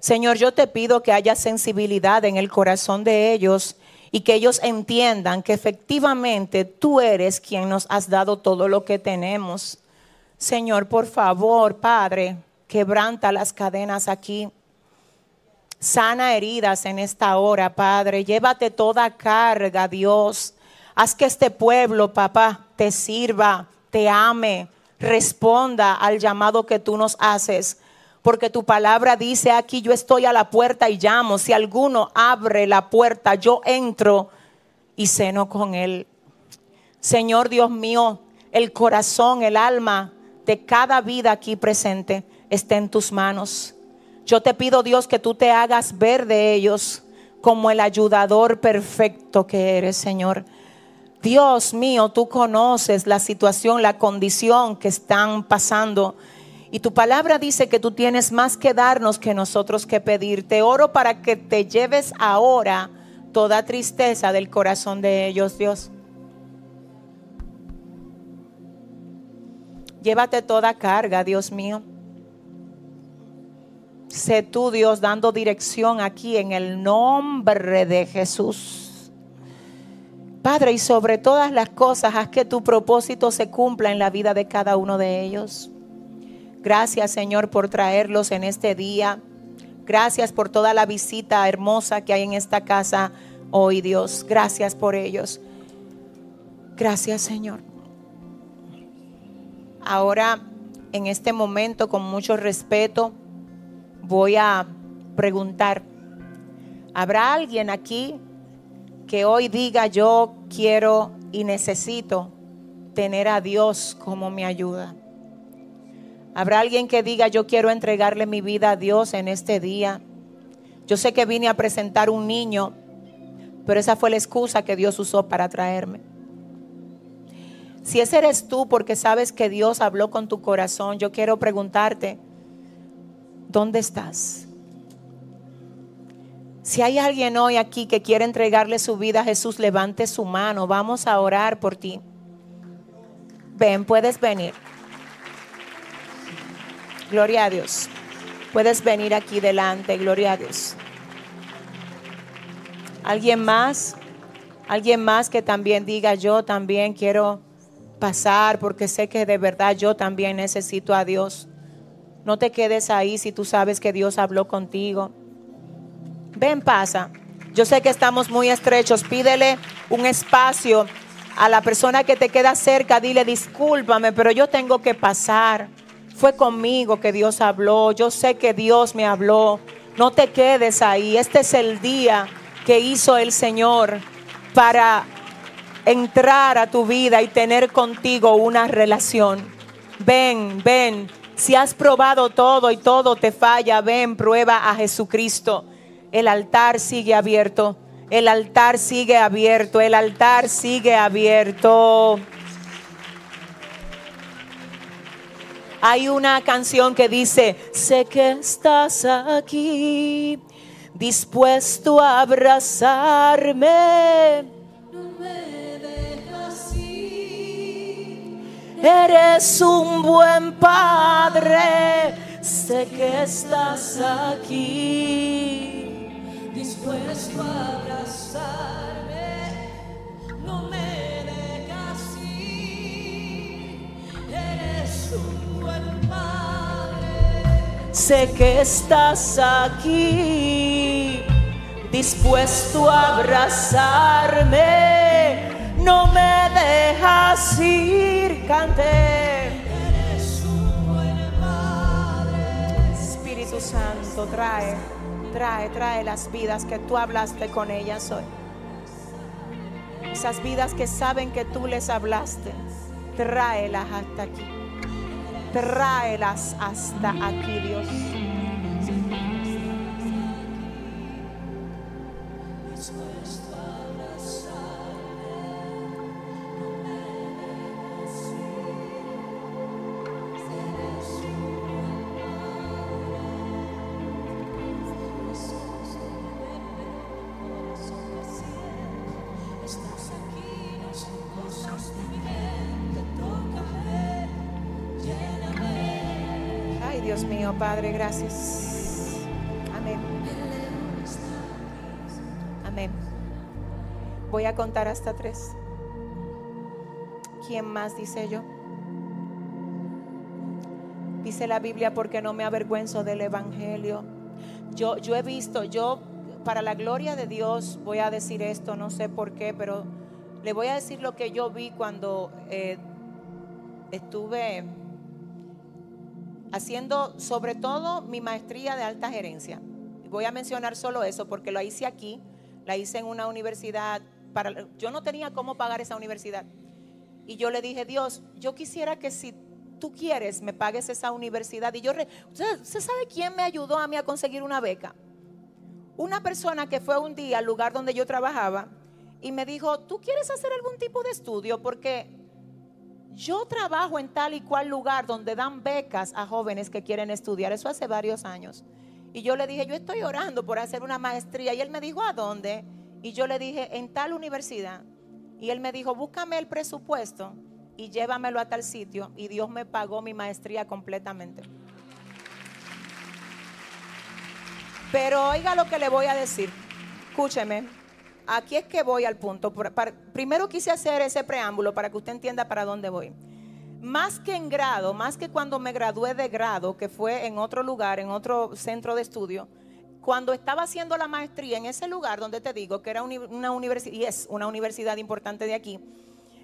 Señor, yo te pido que haya sensibilidad en el corazón de ellos y que ellos entiendan que efectivamente tú eres quien nos has dado todo lo que tenemos. Señor, por favor, Padre, quebranta las cadenas aquí. Sana heridas en esta hora, Padre. Llévate toda carga, Dios. Haz que este pueblo, papá, te sirva, te ame, responda al llamado que tú nos haces porque tu palabra dice aquí, yo estoy a la puerta y llamo. Si alguno abre la puerta, yo entro y ceno con él. Señor Dios mío, el corazón, el alma de cada vida aquí presente está en tus manos. Yo te pido, Dios, que tú te hagas ver de ellos como el ayudador perfecto que eres, Señor. Dios mío, tú conoces la situación, la condición que están pasando. Y tu palabra dice que tú tienes más que darnos que nosotros que pedir. Te oro para que te lleves ahora toda tristeza del corazón de ellos, Dios. Llévate toda carga, Dios mío. Sé tú, Dios, dando dirección aquí en el nombre de Jesús. Padre, y sobre todas las cosas, haz que tu propósito se cumpla en la vida de cada uno de ellos. Gracias, Señor, por traerlos en este día. Gracias por toda la visita hermosa que hay en esta casa hoy, Dios. Gracias por ellos. Gracias, Señor. Ahora, en este momento, con mucho respeto, voy a preguntar, ¿habrá alguien aquí que hoy diga yo quiero y necesito tener a Dios como mi ayuda? ¿Habrá alguien que diga yo quiero entregarle mi vida a Dios en este día? Yo sé que vine a presentar un niño, pero esa fue la excusa que Dios usó para traerme. Si ese eres tú porque sabes que Dios habló con tu corazón, yo quiero preguntarte, ¿dónde estás? Si hay alguien hoy aquí que quiere entregarle su vida a Jesús, levante su mano. Vamos a orar por ti. Ven, puedes venir. Gloria a Dios. Puedes venir aquí delante. Gloria a Dios. ¿Alguien más? ¿Alguien más que también diga yo también quiero pasar porque sé que de verdad yo también necesito a Dios. No te quedes ahí si tú sabes que Dios habló contigo. Ven, pasa. Yo sé que estamos muy estrechos. Pídele un espacio a la persona que te queda cerca. Dile, discúlpame, pero yo tengo que pasar. Fue conmigo que Dios habló. Yo sé que Dios me habló. No te quedes ahí. Este es el día que hizo el Señor para entrar a tu vida y tener contigo una relación. Ven, ven. Si has probado todo y todo te falla, ven, prueba a Jesucristo. El altar sigue abierto. El altar sigue abierto. El altar sigue abierto. Hay una canción que dice, sé que estás aquí, dispuesto a abrazarme Eres un buen padre, sé que estás aquí, dispuesto a abrazarme, sé que estás aquí, dispuesto a abrazarme no me dejas ir, cante. Espíritu Santo, trae, trae, trae las vidas que tú hablaste con ellas hoy. Esas vidas que saben que tú les hablaste, tráelas hasta aquí. Tráelas hasta aquí, Dios. Padre, gracias. Amén. Amén. Voy a contar hasta tres. ¿Quién más dice yo? Dice la Biblia, porque no me avergüenzo del Evangelio. Yo, yo he visto, yo, para la gloria de Dios, voy a decir esto, no sé por qué, pero le voy a decir lo que yo vi cuando eh, estuve haciendo sobre todo mi maestría de alta gerencia. Voy a mencionar solo eso porque lo hice aquí, la hice en una universidad. Para, yo no tenía cómo pagar esa universidad. Y yo le dije, Dios, yo quisiera que si tú quieres, me pagues esa universidad. Y yo, re- ¿usted, sabe quién me ayudó a mí a conseguir una beca? Una persona que fue un día al lugar donde yo trabajaba y me dijo, ¿tú quieres hacer algún tipo de estudio? Porque yo trabajo en tal y cual lugar donde dan becas a jóvenes que quieren estudiar. Eso hace varios años. Y yo le dije, yo estoy orando por hacer una maestría. Y él me dijo, ¿a dónde? Y yo le dije, en tal universidad. Y él me dijo, búscame el presupuesto y llévamelo a tal sitio. Y Dios me pagó mi maestría completamente. Pero oiga lo que le voy a decir. Escúcheme. Aquí es que voy al punto. Primero quise hacer ese preámbulo para que usted entienda para dónde voy. Más que en grado, más que cuando me gradué de grado, que fue en otro lugar, en otro centro de estudio, cuando estaba haciendo la maestría en ese lugar donde te digo que era una universidad, y es una universidad importante de aquí,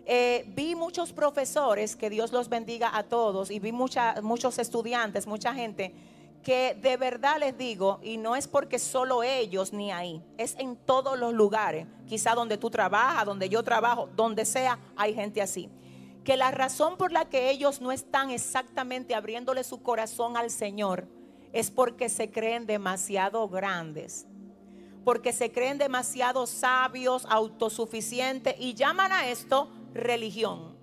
eh, vi muchos profesores, que Dios los bendiga a todos, y vi mucha- muchos estudiantes, mucha gente, que de verdad les digo, y no es porque solo ellos ni ahí, es en todos los lugares, quizá donde tú trabajas, donde yo trabajo, donde sea, hay gente así. Que la razón por la que ellos no están exactamente abriéndole su corazón al Señor es porque se creen demasiado grandes porque se creen demasiado sabios, autosuficientes y llaman a esto religión.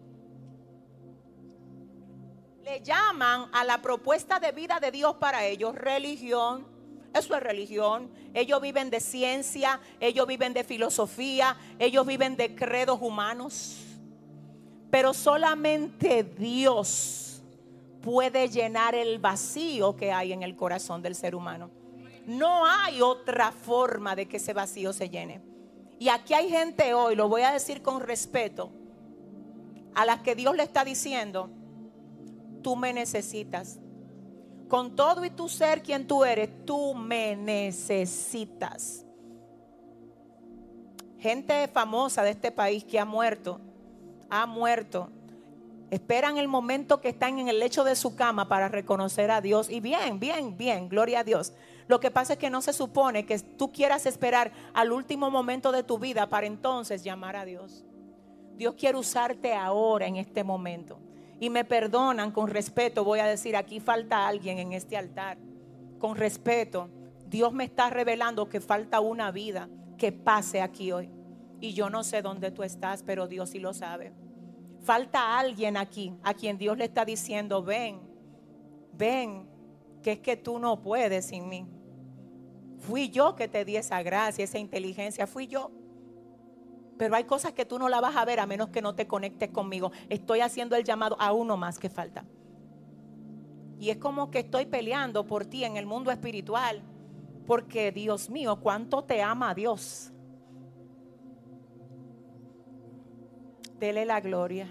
Le llaman a la propuesta de vida de Dios para ellos religión. Eso es religión. Ellos viven de ciencia, ellos viven de filosofía, ellos viven de credos humanos. Pero solamente Dios puede llenar el vacío que hay en el corazón del ser humano. No hay otra forma de que ese vacío se llene. Y aquí hay gente hoy, lo voy a decir con respeto, a las que Dios le está diciendo, tú me necesitas. Con todo y tu ser quien tú eres, tú me necesitas. Gente famosa de este país que ha muerto, ha muerto. Esperan el momento que están en el lecho de su cama para reconocer a Dios. Y bien, bien, bien, gloria a Dios. Lo que pasa es que no se supone que tú quieras esperar al último momento de tu vida para entonces llamar a Dios. Dios quiere usarte ahora, en este momento. Y me perdonan con respeto, voy a decir, aquí falta alguien en este altar. Con respeto, Dios me está revelando que falta una vida que pase aquí hoy. Y yo no sé dónde tú estás, pero Dios sí lo sabe. Falta alguien aquí a quien Dios le está diciendo, ven, ven, que es que tú no puedes sin mí. Fui yo que te di esa gracia, esa inteligencia, fui yo. Pero hay cosas que tú no la vas a ver a menos que no te conectes conmigo. Estoy haciendo el llamado a uno más que falta. Y es como que estoy peleando por ti en el mundo espiritual. Porque Dios mío, cuánto te ama Dios. Dele la gloria.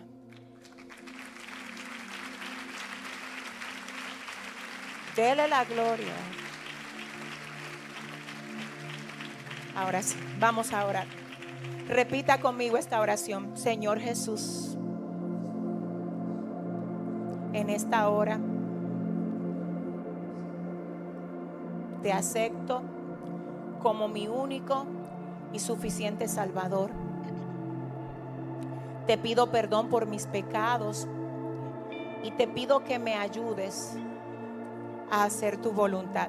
Dele la gloria. Ahora sí, vamos a orar. Repita conmigo esta oración. Señor Jesús, en esta hora te acepto como mi único y suficiente Salvador. Te pido perdón por mis pecados y te pido que me ayudes a hacer tu voluntad.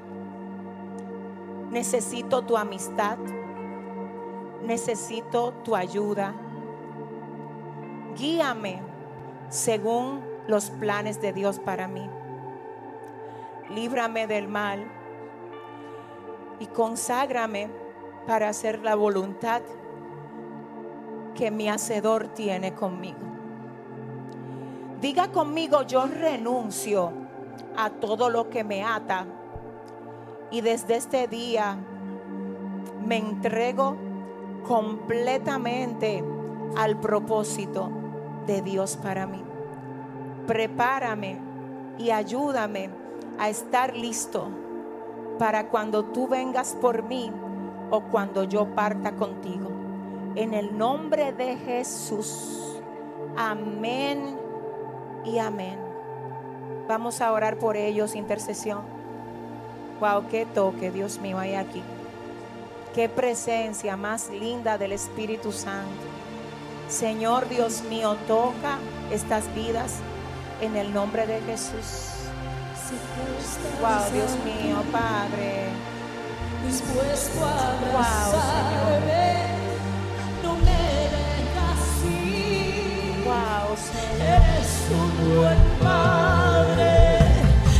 Necesito tu amistad. Necesito tu ayuda. Guíame según los planes de Dios para mí. Líbrame del mal y conságrame para hacer la voluntad que mi hacedor tiene conmigo. Diga conmigo, yo renuncio a todo lo que me ata y desde este día me entrego completamente al propósito de Dios para mí. Prepárame y ayúdame a estar listo para cuando tú vengas por mí o cuando yo parta contigo. En el nombre de Jesús. Amén y amén. Vamos a orar por ellos, intercesión. Wow, qué toque, Dios mío, hay aquí. Qué presencia más linda del Espíritu Santo. Señor Dios mío, toca estas vidas. En el nombre de Jesús. Wow, Dios mío, Padre. Dispuesto a Wow, Señor. abrazarme, no me dejas ir. Wow, Señor. Eres un buen padre,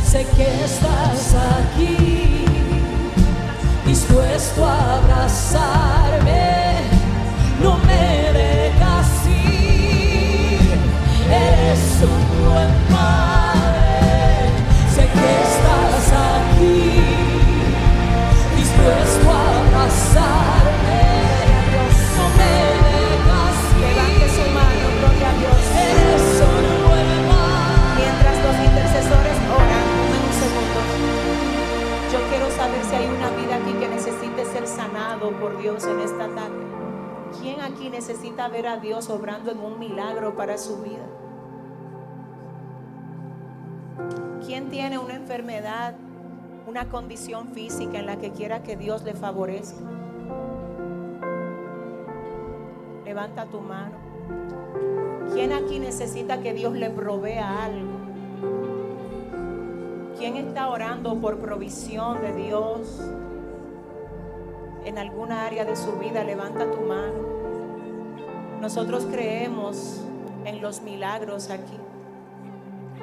sé que estás aquí, dispuesto a abrazarme, no me dejas ir. Eres un buen padre, por Dios en esta tarde. ¿Quién aquí necesita ver a Dios obrando en un milagro para su vida? ¿Quién tiene una enfermedad, una condición física en la que quiera que Dios le favorezca? Levanta tu mano. ¿Quién aquí necesita que Dios le provea algo? ¿Quién está orando por provisión de Dios en alguna área de su vida? Levanta tu mano. Nosotros creemos en los milagros aquí.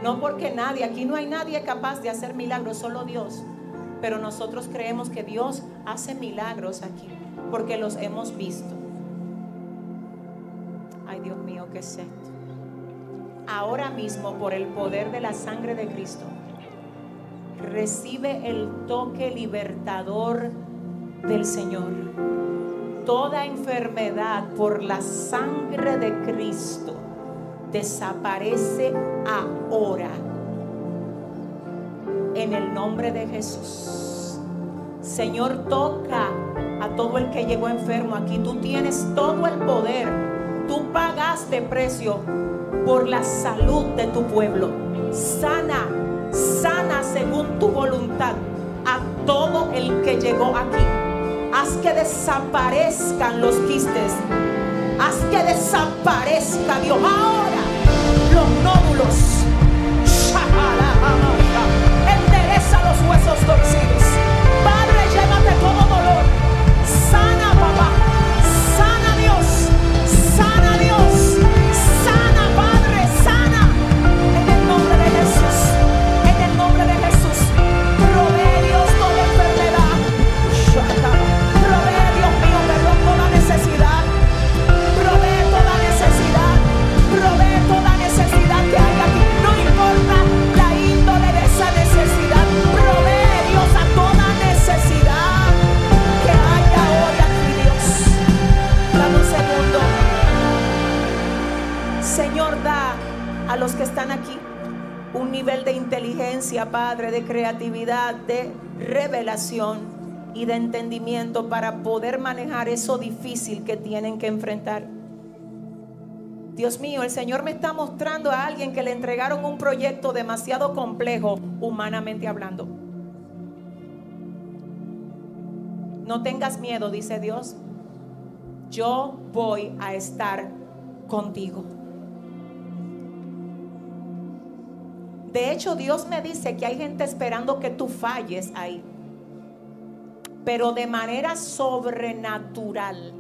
No porque nadie, aquí no hay nadie capaz de hacer milagros, solo Dios. Pero nosotros creemos que Dios hace milagros aquí, porque los hemos visto. Ay, Dios mío, ¿qué es esto? Ahora mismo, por el poder de la sangre de Cristo, recibe el toque libertador del Señor. Toda enfermedad por la sangre de Cristo desaparece ahora. En el nombre de Jesús. Señor, toca a todo el que llegó enfermo aquí. Tú tienes todo el poder. Tú pagaste precio por la salud de tu pueblo. Sana, sana según tu voluntad a todo el que llegó aquí. Haz que desaparezcan los quistes. Haz que desaparezca Dios ahora los nódulos. Endereza los huesos torcidos. Nivel de inteligencia, Padre, de creatividad, de revelación y de entendimiento para poder manejar eso difícil que tienen que enfrentar. Dios mío, el Señor me está mostrando a alguien que le entregaron un proyecto demasiado complejo, humanamente hablando. No tengas miedo, dice Dios. Yo voy a estar contigo. De hecho, Dios me dice que hay gente esperando que tú falles ahí. Pero de manera sobrenatural,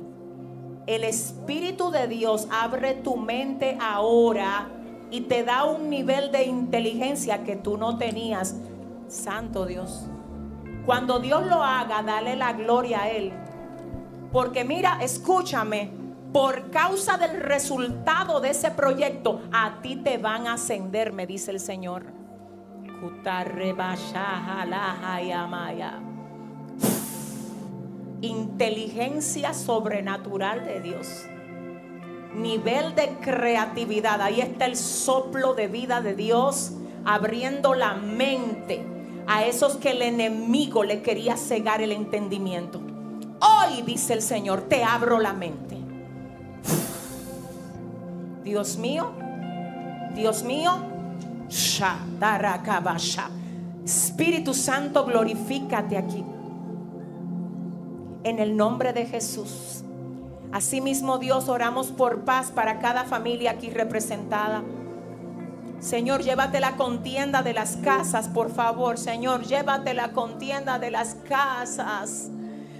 el Espíritu de Dios abre tu mente ahora y te da un nivel de inteligencia que tú no tenías. Santo Dios. Cuando Dios lo haga, dale la gloria a Él. Porque mira, escúchame, por causa del resultado de ese proyecto, a ti te van a ascender, me dice el Señor. Inteligencia sobrenatural de Dios. Nivel de creatividad. Ahí está el soplo de vida de Dios abriendo la mente a esos que el enemigo le quería cegar el entendimiento. Hoy, dice el Señor, te abro la mente. Dios mío, Dios mío. Espíritu Santo, glorifícate aquí. En el nombre de Jesús. Asimismo, Dios, oramos por paz para cada familia aquí representada. Señor, llévate la contienda de las casas, por favor. Señor, llévate la contienda de las casas.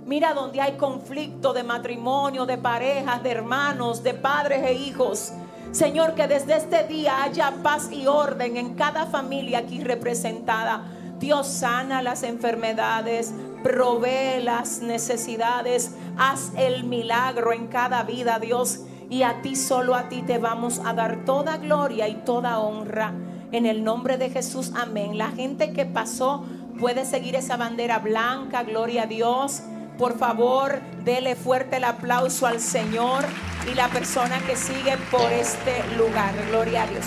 Mira donde hay conflicto de matrimonio, de parejas, de hermanos, de padres e hijos. Señor, que desde este día haya paz y orden en cada familia aquí representada. Dios sana las enfermedades, provee las necesidades, haz el milagro en cada vida, Dios. Y a ti, solo a ti te vamos a dar toda gloria y toda honra. En el nombre de Jesús, amén. La gente que pasó puede seguir esa bandera blanca, gloria a Dios. Por favor, dele fuerte el aplauso al Señor y la persona que sigue por este lugar. Gloria a Dios.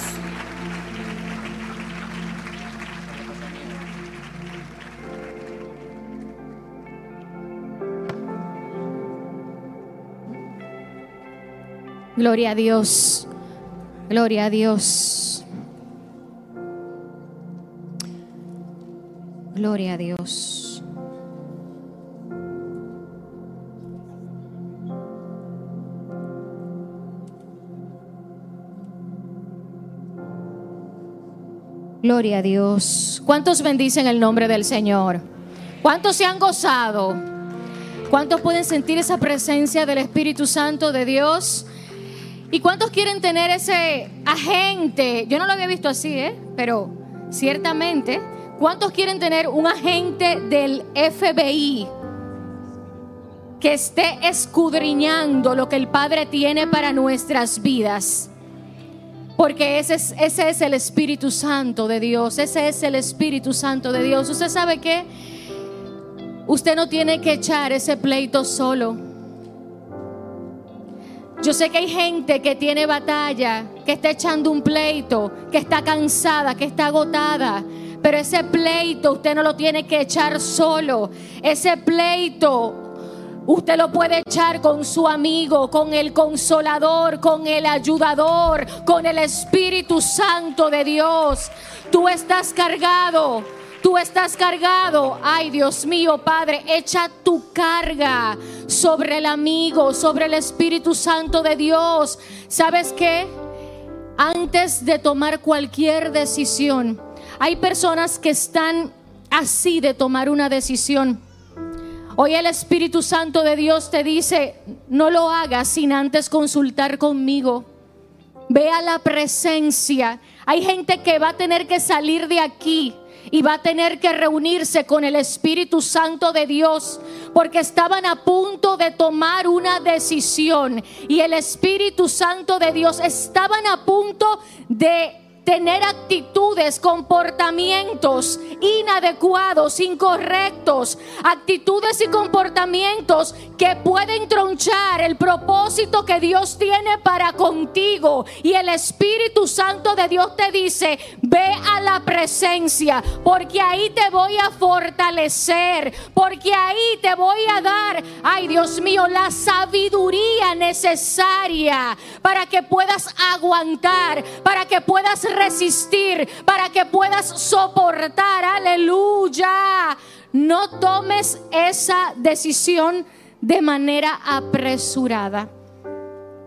Gloria a Dios. Gloria a Dios. Gloria a Dios. Gloria a Dios. ¿Cuántos bendicen el nombre del Señor? ¿Cuántos se han gozado? ¿Cuántos pueden sentir esa presencia del Espíritu Santo de Dios? ¿Y cuántos quieren tener ese agente? Yo no lo había visto así, ¿eh? Pero ciertamente, ¿cuántos quieren tener un agente del FBI que esté escudriñando lo que el Padre tiene para nuestras vidas? Porque ese es, ese es el Espíritu Santo de Dios, ese es el Espíritu Santo de Dios. ¿Usted sabe qué? Usted no tiene que echar ese pleito solo. Yo sé que hay gente que tiene batalla, que está echando un pleito, que está cansada, que está agotada. Pero ese pleito usted no lo tiene que echar solo. Ese pleito Usted lo puede echar con su amigo, con el consolador, con el ayudador, con el Espíritu Santo de Dios. Tú estás cargado. Tú estás cargado. Ay, Dios mío, Padre, echa tu carga sobre el amigo, sobre el Espíritu Santo de Dios. ¿Sabes qué? Antes de tomar cualquier decisión, hay personas que están así de tomar una decisión. Hoy el Espíritu Santo de Dios te dice, no lo hagas sin antes consultar conmigo. Ve a la presencia. Hay gente que va a tener que salir de aquí y va a tener que reunirse con el Espíritu Santo de Dios porque estaban a punto de tomar una decisión y el Espíritu Santo de Dios estaban a punto de tener actitudes, comportamientos inadecuados, incorrectos, actitudes y comportamientos que pueden tronchar el propósito que Dios tiene para contigo. Y el Espíritu Santo de Dios te dice, ve a la presencia, porque ahí te voy a fortalecer, porque ahí te voy a dar, ay Dios mío, la sabiduría necesaria para que puedas aguantar, para que puedas resistir, para que puedas soportar. Aleluya. No tomes esa decisión de manera apresurada.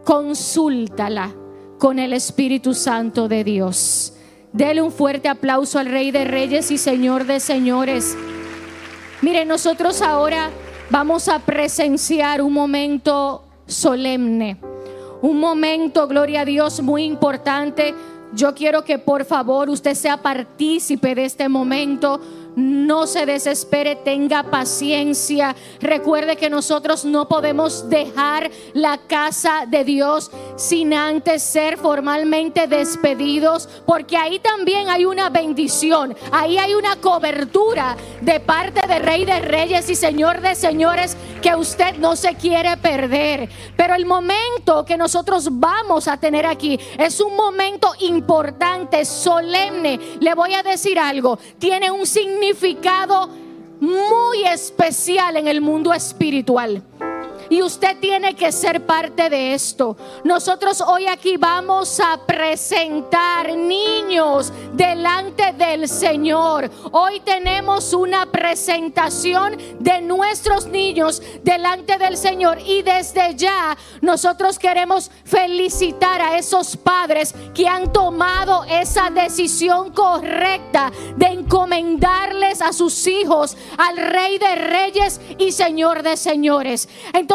Consúltala con el Espíritu Santo de Dios. Dele un fuerte aplauso al Rey de Reyes y Señor de Señores. Mire, nosotros ahora vamos a presenciar un momento solemne, un momento, gloria a Dios, muy importante yo quiero que por favor usted sea partícipe de este momento no se desespere, tenga paciencia. Recuerde que nosotros no podemos dejar la casa de Dios sin antes ser formalmente despedidos, porque ahí también hay una bendición, ahí hay una cobertura de parte de Rey de Reyes y Señor de Señores que usted no se quiere perder. Pero el momento que nosotros vamos a tener aquí es un momento importante, solemne. Le voy a decir algo, tiene un significado significado muy especial en el mundo espiritual. Y usted tiene que ser parte de esto. Nosotros hoy aquí vamos a presentar niños delante del Señor. Hoy tenemos una presentación de nuestros niños delante del Señor. Y desde ya nosotros queremos felicitar a esos padres que han tomado esa decisión correcta de encomendarles a sus hijos al Rey de Reyes y Señor de Señores.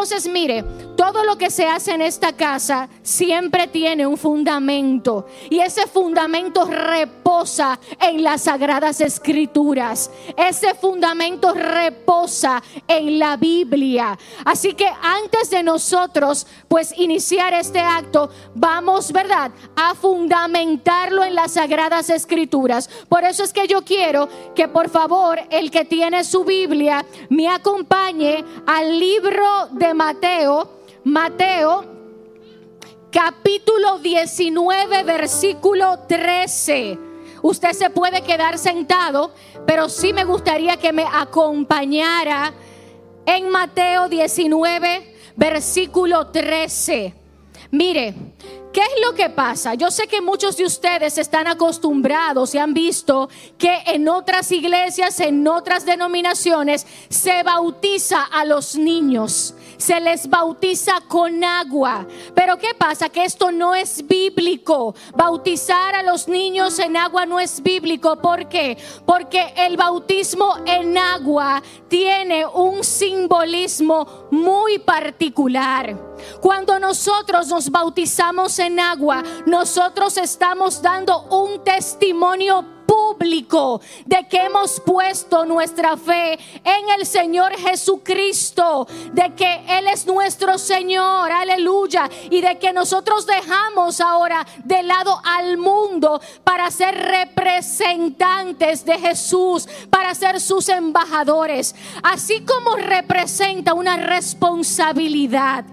Entonces, mire, todo lo que se hace en esta casa siempre tiene un fundamento y ese fundamento reposa en las sagradas escrituras. Ese fundamento reposa en la Biblia. Así que antes de nosotros pues iniciar este acto, vamos, ¿verdad?, a fundamentarlo en las sagradas escrituras. Por eso es que yo quiero que por favor el que tiene su Biblia me acompañe al libro de Mateo, Mateo capítulo 19, versículo 13. Usted se puede quedar sentado, pero sí me gustaría que me acompañara en Mateo 19, versículo 13. Mire, ¿Qué es lo que pasa? Yo sé que muchos de ustedes están acostumbrados y han visto que en otras iglesias, en otras denominaciones, se bautiza a los niños, se les bautiza con agua. Pero ¿qué pasa? Que esto no es bíblico. Bautizar a los niños en agua no es bíblico. ¿Por qué? Porque el bautismo en agua tiene un simbolismo muy particular. Cuando nosotros nos bautizamos en agua, nosotros estamos dando un testimonio público de que hemos puesto nuestra fe en el Señor Jesucristo, de que Él es nuestro Señor, aleluya, y de que nosotros dejamos ahora de lado al mundo para ser representantes de Jesús, para ser sus embajadores, así como representa una responsabilidad.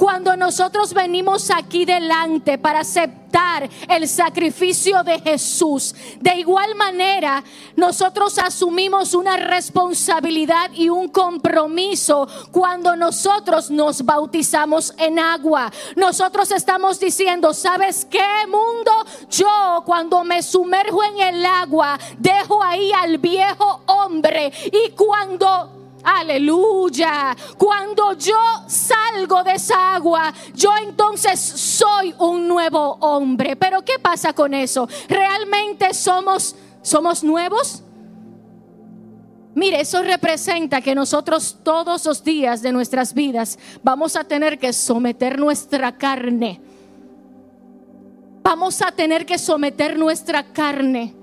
Cuando nosotros venimos aquí delante para aceptar el sacrificio de Jesús, de igual manera nosotros asumimos una responsabilidad y un compromiso cuando nosotros nos bautizamos en agua. Nosotros estamos diciendo, ¿sabes qué mundo? Yo cuando me sumerjo en el agua, dejo ahí al viejo hombre y cuando Aleluya. Cuando yo salgo de esa agua, yo entonces soy un nuevo hombre. Pero ¿qué pasa con eso? ¿Realmente somos somos nuevos? Mire, eso representa que nosotros todos los días de nuestras vidas vamos a tener que someter nuestra carne. Vamos a tener que someter nuestra carne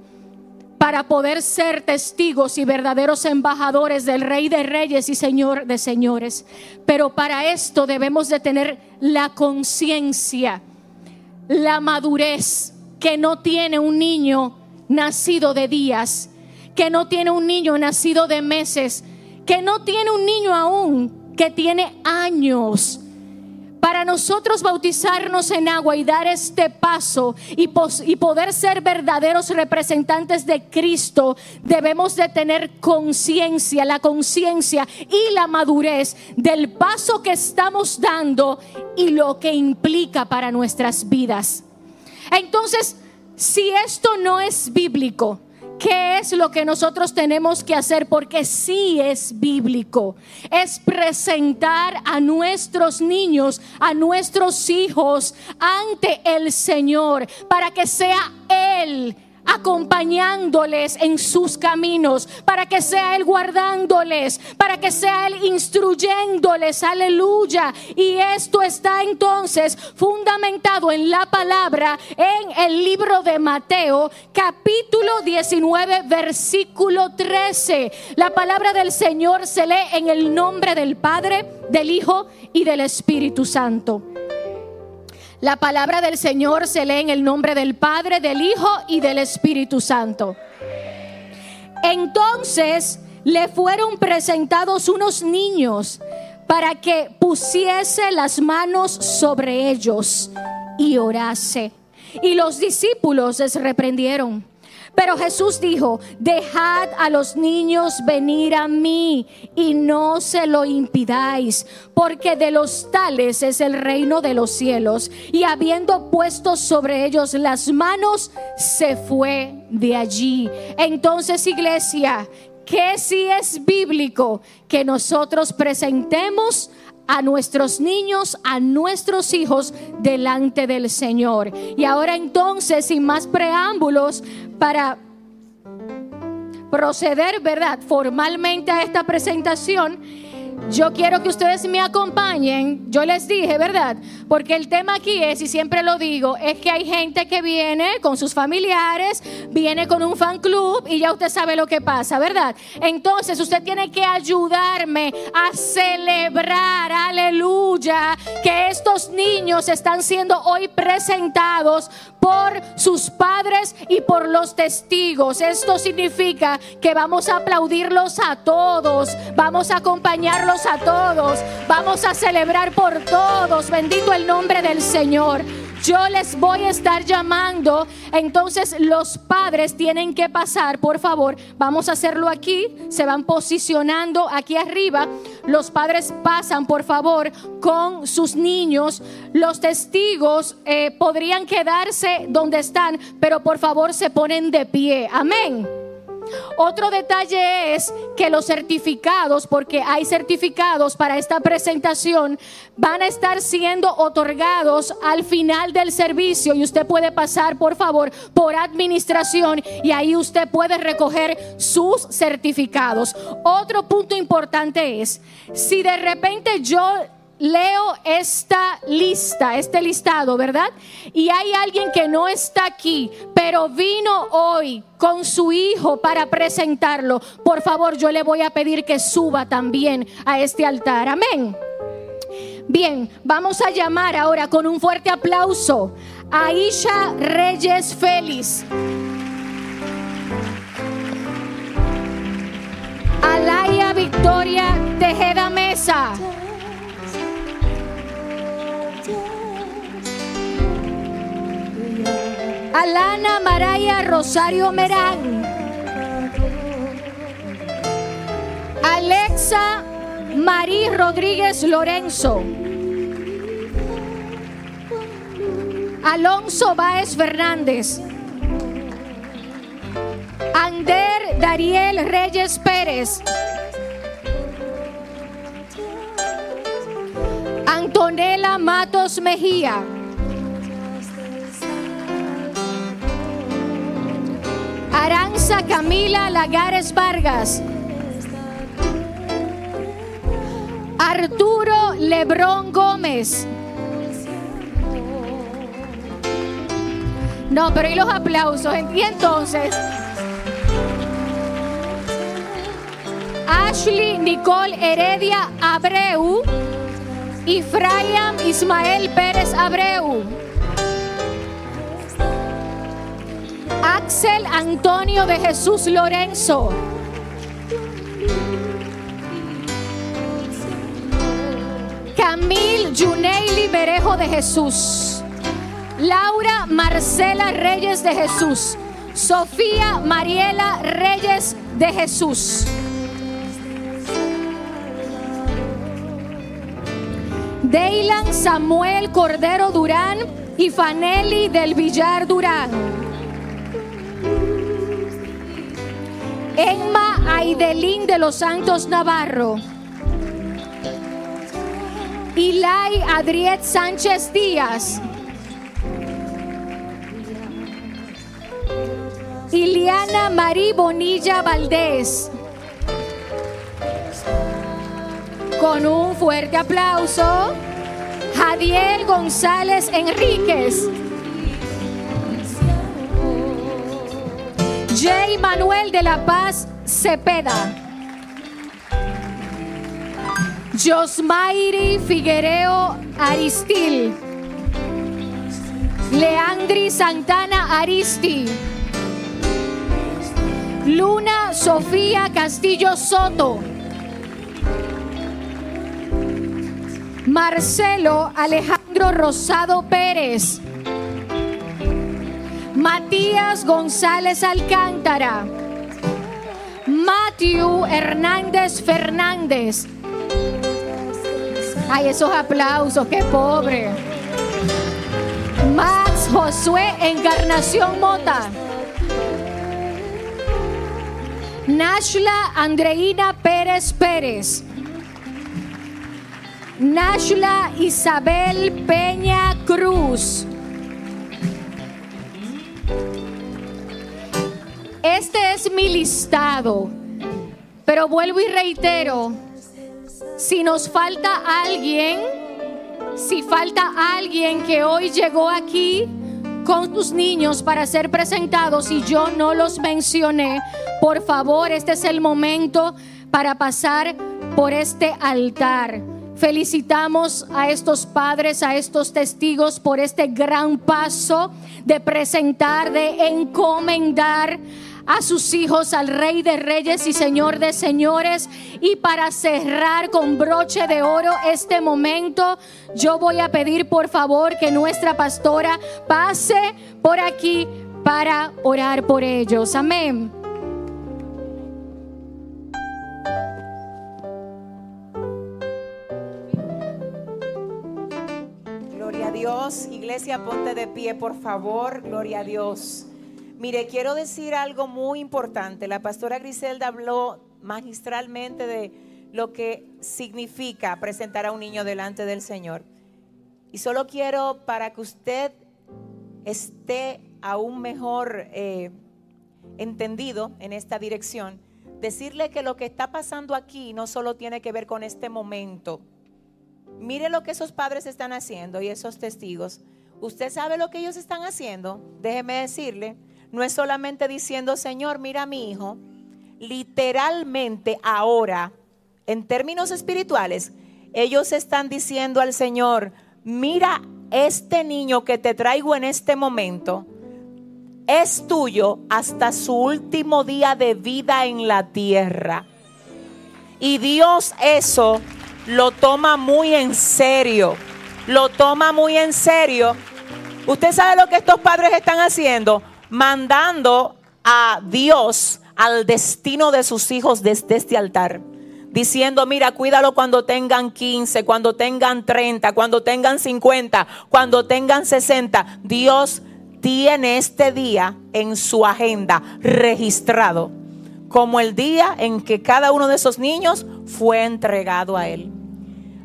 para poder ser testigos y verdaderos embajadores del Rey de Reyes y Señor de Señores. Pero para esto debemos de tener la conciencia, la madurez que no tiene un niño nacido de días, que no tiene un niño nacido de meses, que no tiene un niño aún que tiene años para nosotros bautizarnos en agua y dar este paso y, y, poder ser verdaderos representantes de Cristo, debemos de tener conciencia, la conciencia y la madurez del paso que estamos dando y lo que implica para nuestras vidas. Entonces, si esto no es bíblico, ¿Qué es lo que nosotros tenemos que hacer? Porque sí es bíblico. Es presentar a nuestros niños, a nuestros hijos ante el Señor para que sea Él acompañándoles en sus caminos, para que sea Él guardándoles, para que sea Él instruyéndoles, aleluya. Y esto está entonces fundamentado en la palabra, en el libro de Mateo, capítulo 19, versículo 13. La palabra del Señor se lee en el nombre del Padre, del Hijo y del Espíritu Santo. La palabra del Señor se lee en el nombre del Padre, del Hijo y del Espíritu Santo. Entonces le fueron presentados unos niños para que pusiese las manos sobre ellos y orase. Y los discípulos les reprendieron. Pero Jesús dijo, dejad a los niños venir a mí y no se lo impidáis, porque de los tales es el reino de los cielos. Y habiendo puesto sobre ellos las manos, se fue de allí. Entonces, iglesia, que si es bíblico que nosotros presentemos a nuestros niños, a nuestros hijos delante del Señor. Y ahora entonces, sin más preámbulos, para proceder, ¿verdad? Formalmente a esta presentación, yo quiero que ustedes me acompañen. Yo les dije, ¿verdad? Porque el tema aquí es, y siempre lo digo, es que hay gente que viene con sus familiares, viene con un fan club y ya usted sabe lo que pasa, ¿verdad? Entonces usted tiene que ayudarme a celebrar, aleluya, que estos niños están siendo hoy presentados por sus padres y por los testigos. Esto significa que vamos a aplaudirlos a todos, vamos a acompañarlos a todos, vamos a celebrar por todos. Bendito el nombre del Señor. Yo les voy a estar llamando. Entonces los padres tienen que pasar, por favor. Vamos a hacerlo aquí. Se van posicionando aquí arriba. Los padres pasan, por favor, con sus niños. Los testigos eh, podrían quedarse donde están, pero por favor se ponen de pie. Amén. Otro detalle es que los certificados, porque hay certificados para esta presentación, van a estar siendo otorgados al final del servicio y usted puede pasar, por favor, por administración y ahí usted puede recoger sus certificados. Otro punto importante es, si de repente yo leo esta lista, este listado, ¿verdad? Y hay alguien que no está aquí, pero vino hoy con su hijo para presentarlo. Por favor, yo le voy a pedir que suba también a este altar. Amén. Bien, vamos a llamar ahora con un fuerte aplauso a Isha Reyes Félix. Alaya Victoria Tejeda Mesa. Alana Maraya Rosario Merán. Alexa Marí Rodríguez Lorenzo. Alonso Báez Fernández. Ander Dariel Reyes Pérez. Antonella Matos Mejía. Aranza Camila Lagares Vargas. Arturo Lebrón Gómez. No, pero y los aplausos. Y entonces, Ashley Nicole Heredia Abreu y Frayam Ismael Pérez Abreu. Axel Antonio de Jesús Lorenzo. Camil Yuneili Berejo de Jesús. Laura Marcela Reyes de Jesús. Sofía Mariela Reyes de Jesús. Deilan Samuel Cordero Durán y Faneli del Villar Durán. Emma Aidelín de los Santos Navarro. Ilay Adriet Sánchez Díaz. Iliana Marí Bonilla Valdés. Con un fuerte aplauso, Jadiel González Enríquez. J. Manuel de la Paz Cepeda. Josmairi Figuereo Aristil. Leandri Santana Aristi. Luna Sofía Castillo Soto. Marcelo Alejandro Rosado Pérez. Matías González Alcántara, Matthew Hernández Fernández. Ay, esos aplausos, qué pobre. Max Josué Encarnación Mota. Nashla Andreina Pérez Pérez. Nashla Isabel Peña Cruz. Este es mi listado. Pero vuelvo y reitero, si nos falta alguien, si falta alguien que hoy llegó aquí con tus niños para ser presentados y yo no los mencioné, por favor, este es el momento para pasar por este altar. Felicitamos a estos padres, a estos testigos por este gran paso de presentar, de encomendar a sus hijos al Rey de Reyes y Señor de Señores. Y para cerrar con broche de oro este momento, yo voy a pedir por favor que nuestra pastora pase por aquí para orar por ellos. Amén. Iglesia, ponte de pie, por favor. Gloria a Dios. Mire, quiero decir algo muy importante. La pastora Griselda habló magistralmente de lo que significa presentar a un niño delante del Señor. Y solo quiero para que usted esté aún mejor eh, entendido en esta dirección, decirle que lo que está pasando aquí no solo tiene que ver con este momento. Mire lo que esos padres están haciendo y esos testigos. ¿Usted sabe lo que ellos están haciendo? Déjeme decirle, no es solamente diciendo, Señor, mira a mi hijo. Literalmente ahora, en términos espirituales, ellos están diciendo al Señor, mira este niño que te traigo en este momento. Es tuyo hasta su último día de vida en la tierra. Y Dios eso lo toma muy en serio. Lo toma muy en serio. Usted sabe lo que estos padres están haciendo mandando a Dios al destino de sus hijos desde este altar. Diciendo, mira, cuídalo cuando tengan 15, cuando tengan 30, cuando tengan 50, cuando tengan 60. Dios tiene este día en su agenda registrado como el día en que cada uno de esos niños fue entregado a Él.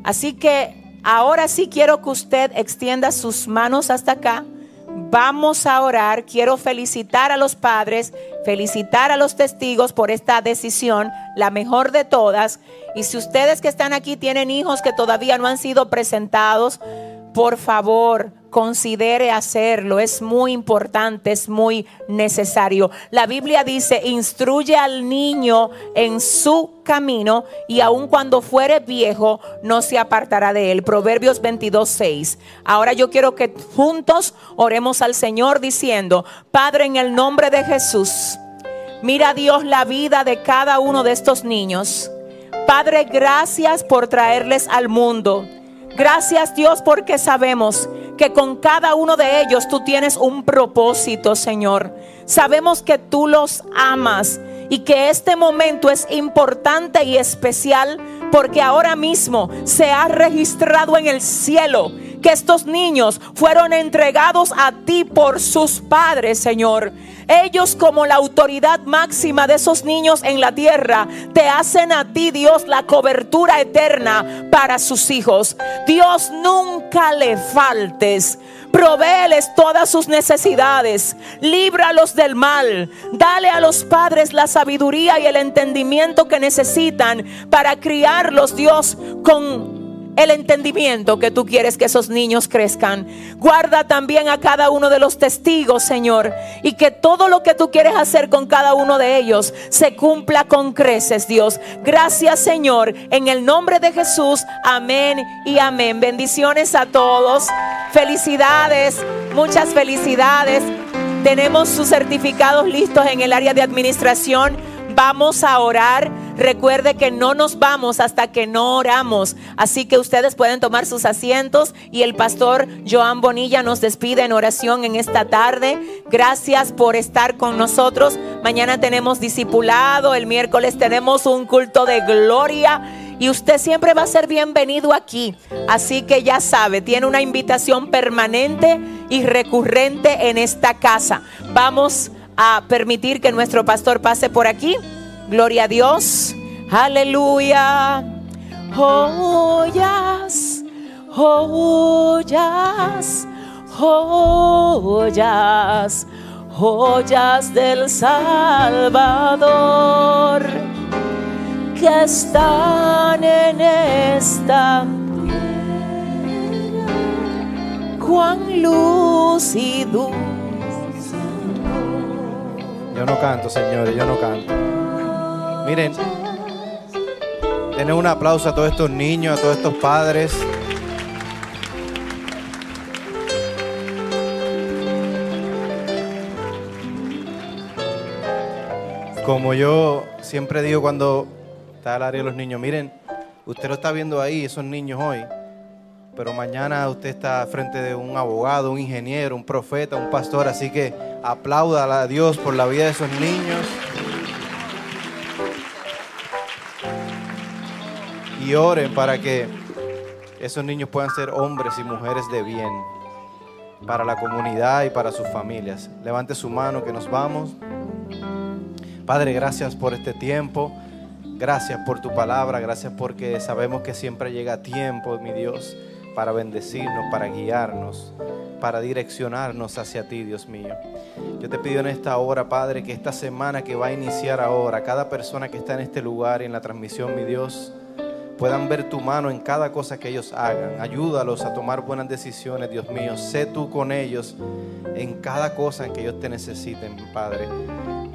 Así que ahora sí quiero que usted extienda sus manos hasta acá Vamos a orar. Quiero felicitar a los padres, felicitar a los testigos por esta decisión, la mejor de todas. Y si ustedes que están aquí tienen hijos que todavía no han sido presentados, por favor, considere hacerlo. Es muy importante, es muy necesario. La Biblia dice, instruye al niño en su camino y aun cuando fuere viejo no se apartará de él. Proverbios 22, 6. Ahora yo quiero que juntos oremos al Señor diciendo, Padre, en el nombre de Jesús, mira Dios la vida de cada uno de estos niños. Padre, gracias por traerles al mundo. Gracias Dios porque sabemos que con cada uno de ellos tú tienes un propósito, Señor. Sabemos que tú los amas y que este momento es importante y especial porque ahora mismo se ha registrado en el cielo que estos niños fueron entregados a ti por sus padres, Señor. Ellos como la autoridad máxima de esos niños en la tierra, te hacen a ti, Dios, la cobertura eterna para sus hijos. Dios, nunca le faltes. Provéeles todas sus necesidades. Líbralos del mal. Dale a los padres la sabiduría y el entendimiento que necesitan para criarlos, Dios, con el entendimiento que tú quieres que esos niños crezcan. Guarda también a cada uno de los testigos, Señor, y que todo lo que tú quieres hacer con cada uno de ellos se cumpla con creces, Dios. Gracias, Señor, en el nombre de Jesús. Amén y amén. Bendiciones a todos. Felicidades, muchas felicidades. Tenemos sus certificados listos en el área de administración. Vamos a orar. Recuerde que no nos vamos hasta que no oramos. Así que ustedes pueden tomar sus asientos y el pastor Joan Bonilla nos despide en oración en esta tarde. Gracias por estar con nosotros. Mañana tenemos discipulado, el miércoles tenemos un culto de gloria y usted siempre va a ser bienvenido aquí. Así que ya sabe, tiene una invitación permanente y recurrente en esta casa. Vamos a permitir que nuestro pastor pase por aquí. Gloria a Dios. Aleluya. Joyas, joyas, joyas, joyas del Salvador que están en esta cuán lucido. Yo no canto, señores, yo no canto. Miren, denle un aplauso a todos estos niños, a todos estos padres. Como yo siempre digo cuando está el área de los niños, miren, usted lo está viendo ahí, esos niños hoy, pero mañana usted está frente de un abogado, un ingeniero, un profeta, un pastor, así que aplauda a Dios por la vida de esos niños. Y oren para que esos niños puedan ser hombres y mujeres de bien para la comunidad y para sus familias. Levante su mano que nos vamos. Padre, gracias por este tiempo. Gracias por tu palabra. Gracias porque sabemos que siempre llega tiempo, mi Dios, para bendecirnos, para guiarnos, para direccionarnos hacia ti, Dios mío. Yo te pido en esta hora, Padre, que esta semana que va a iniciar ahora, cada persona que está en este lugar y en la transmisión, mi Dios, puedan ver tu mano en cada cosa que ellos hagan. Ayúdalos a tomar buenas decisiones, Dios mío. Sé tú con ellos en cada cosa en que ellos te necesiten, Padre.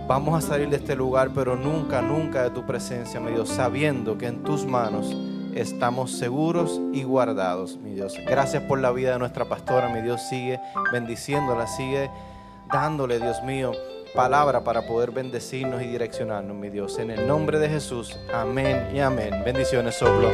Vamos a salir de este lugar, pero nunca, nunca de tu presencia, mi Dios, sabiendo que en tus manos estamos seguros y guardados, mi Dios. Gracias por la vida de nuestra pastora, mi Dios. Sigue bendiciéndola, sigue dándole, Dios mío, palabra para poder bendecirnos y direccionarnos, mi Dios. En el nombre de Jesús, amén y amén. Bendiciones, Soplo.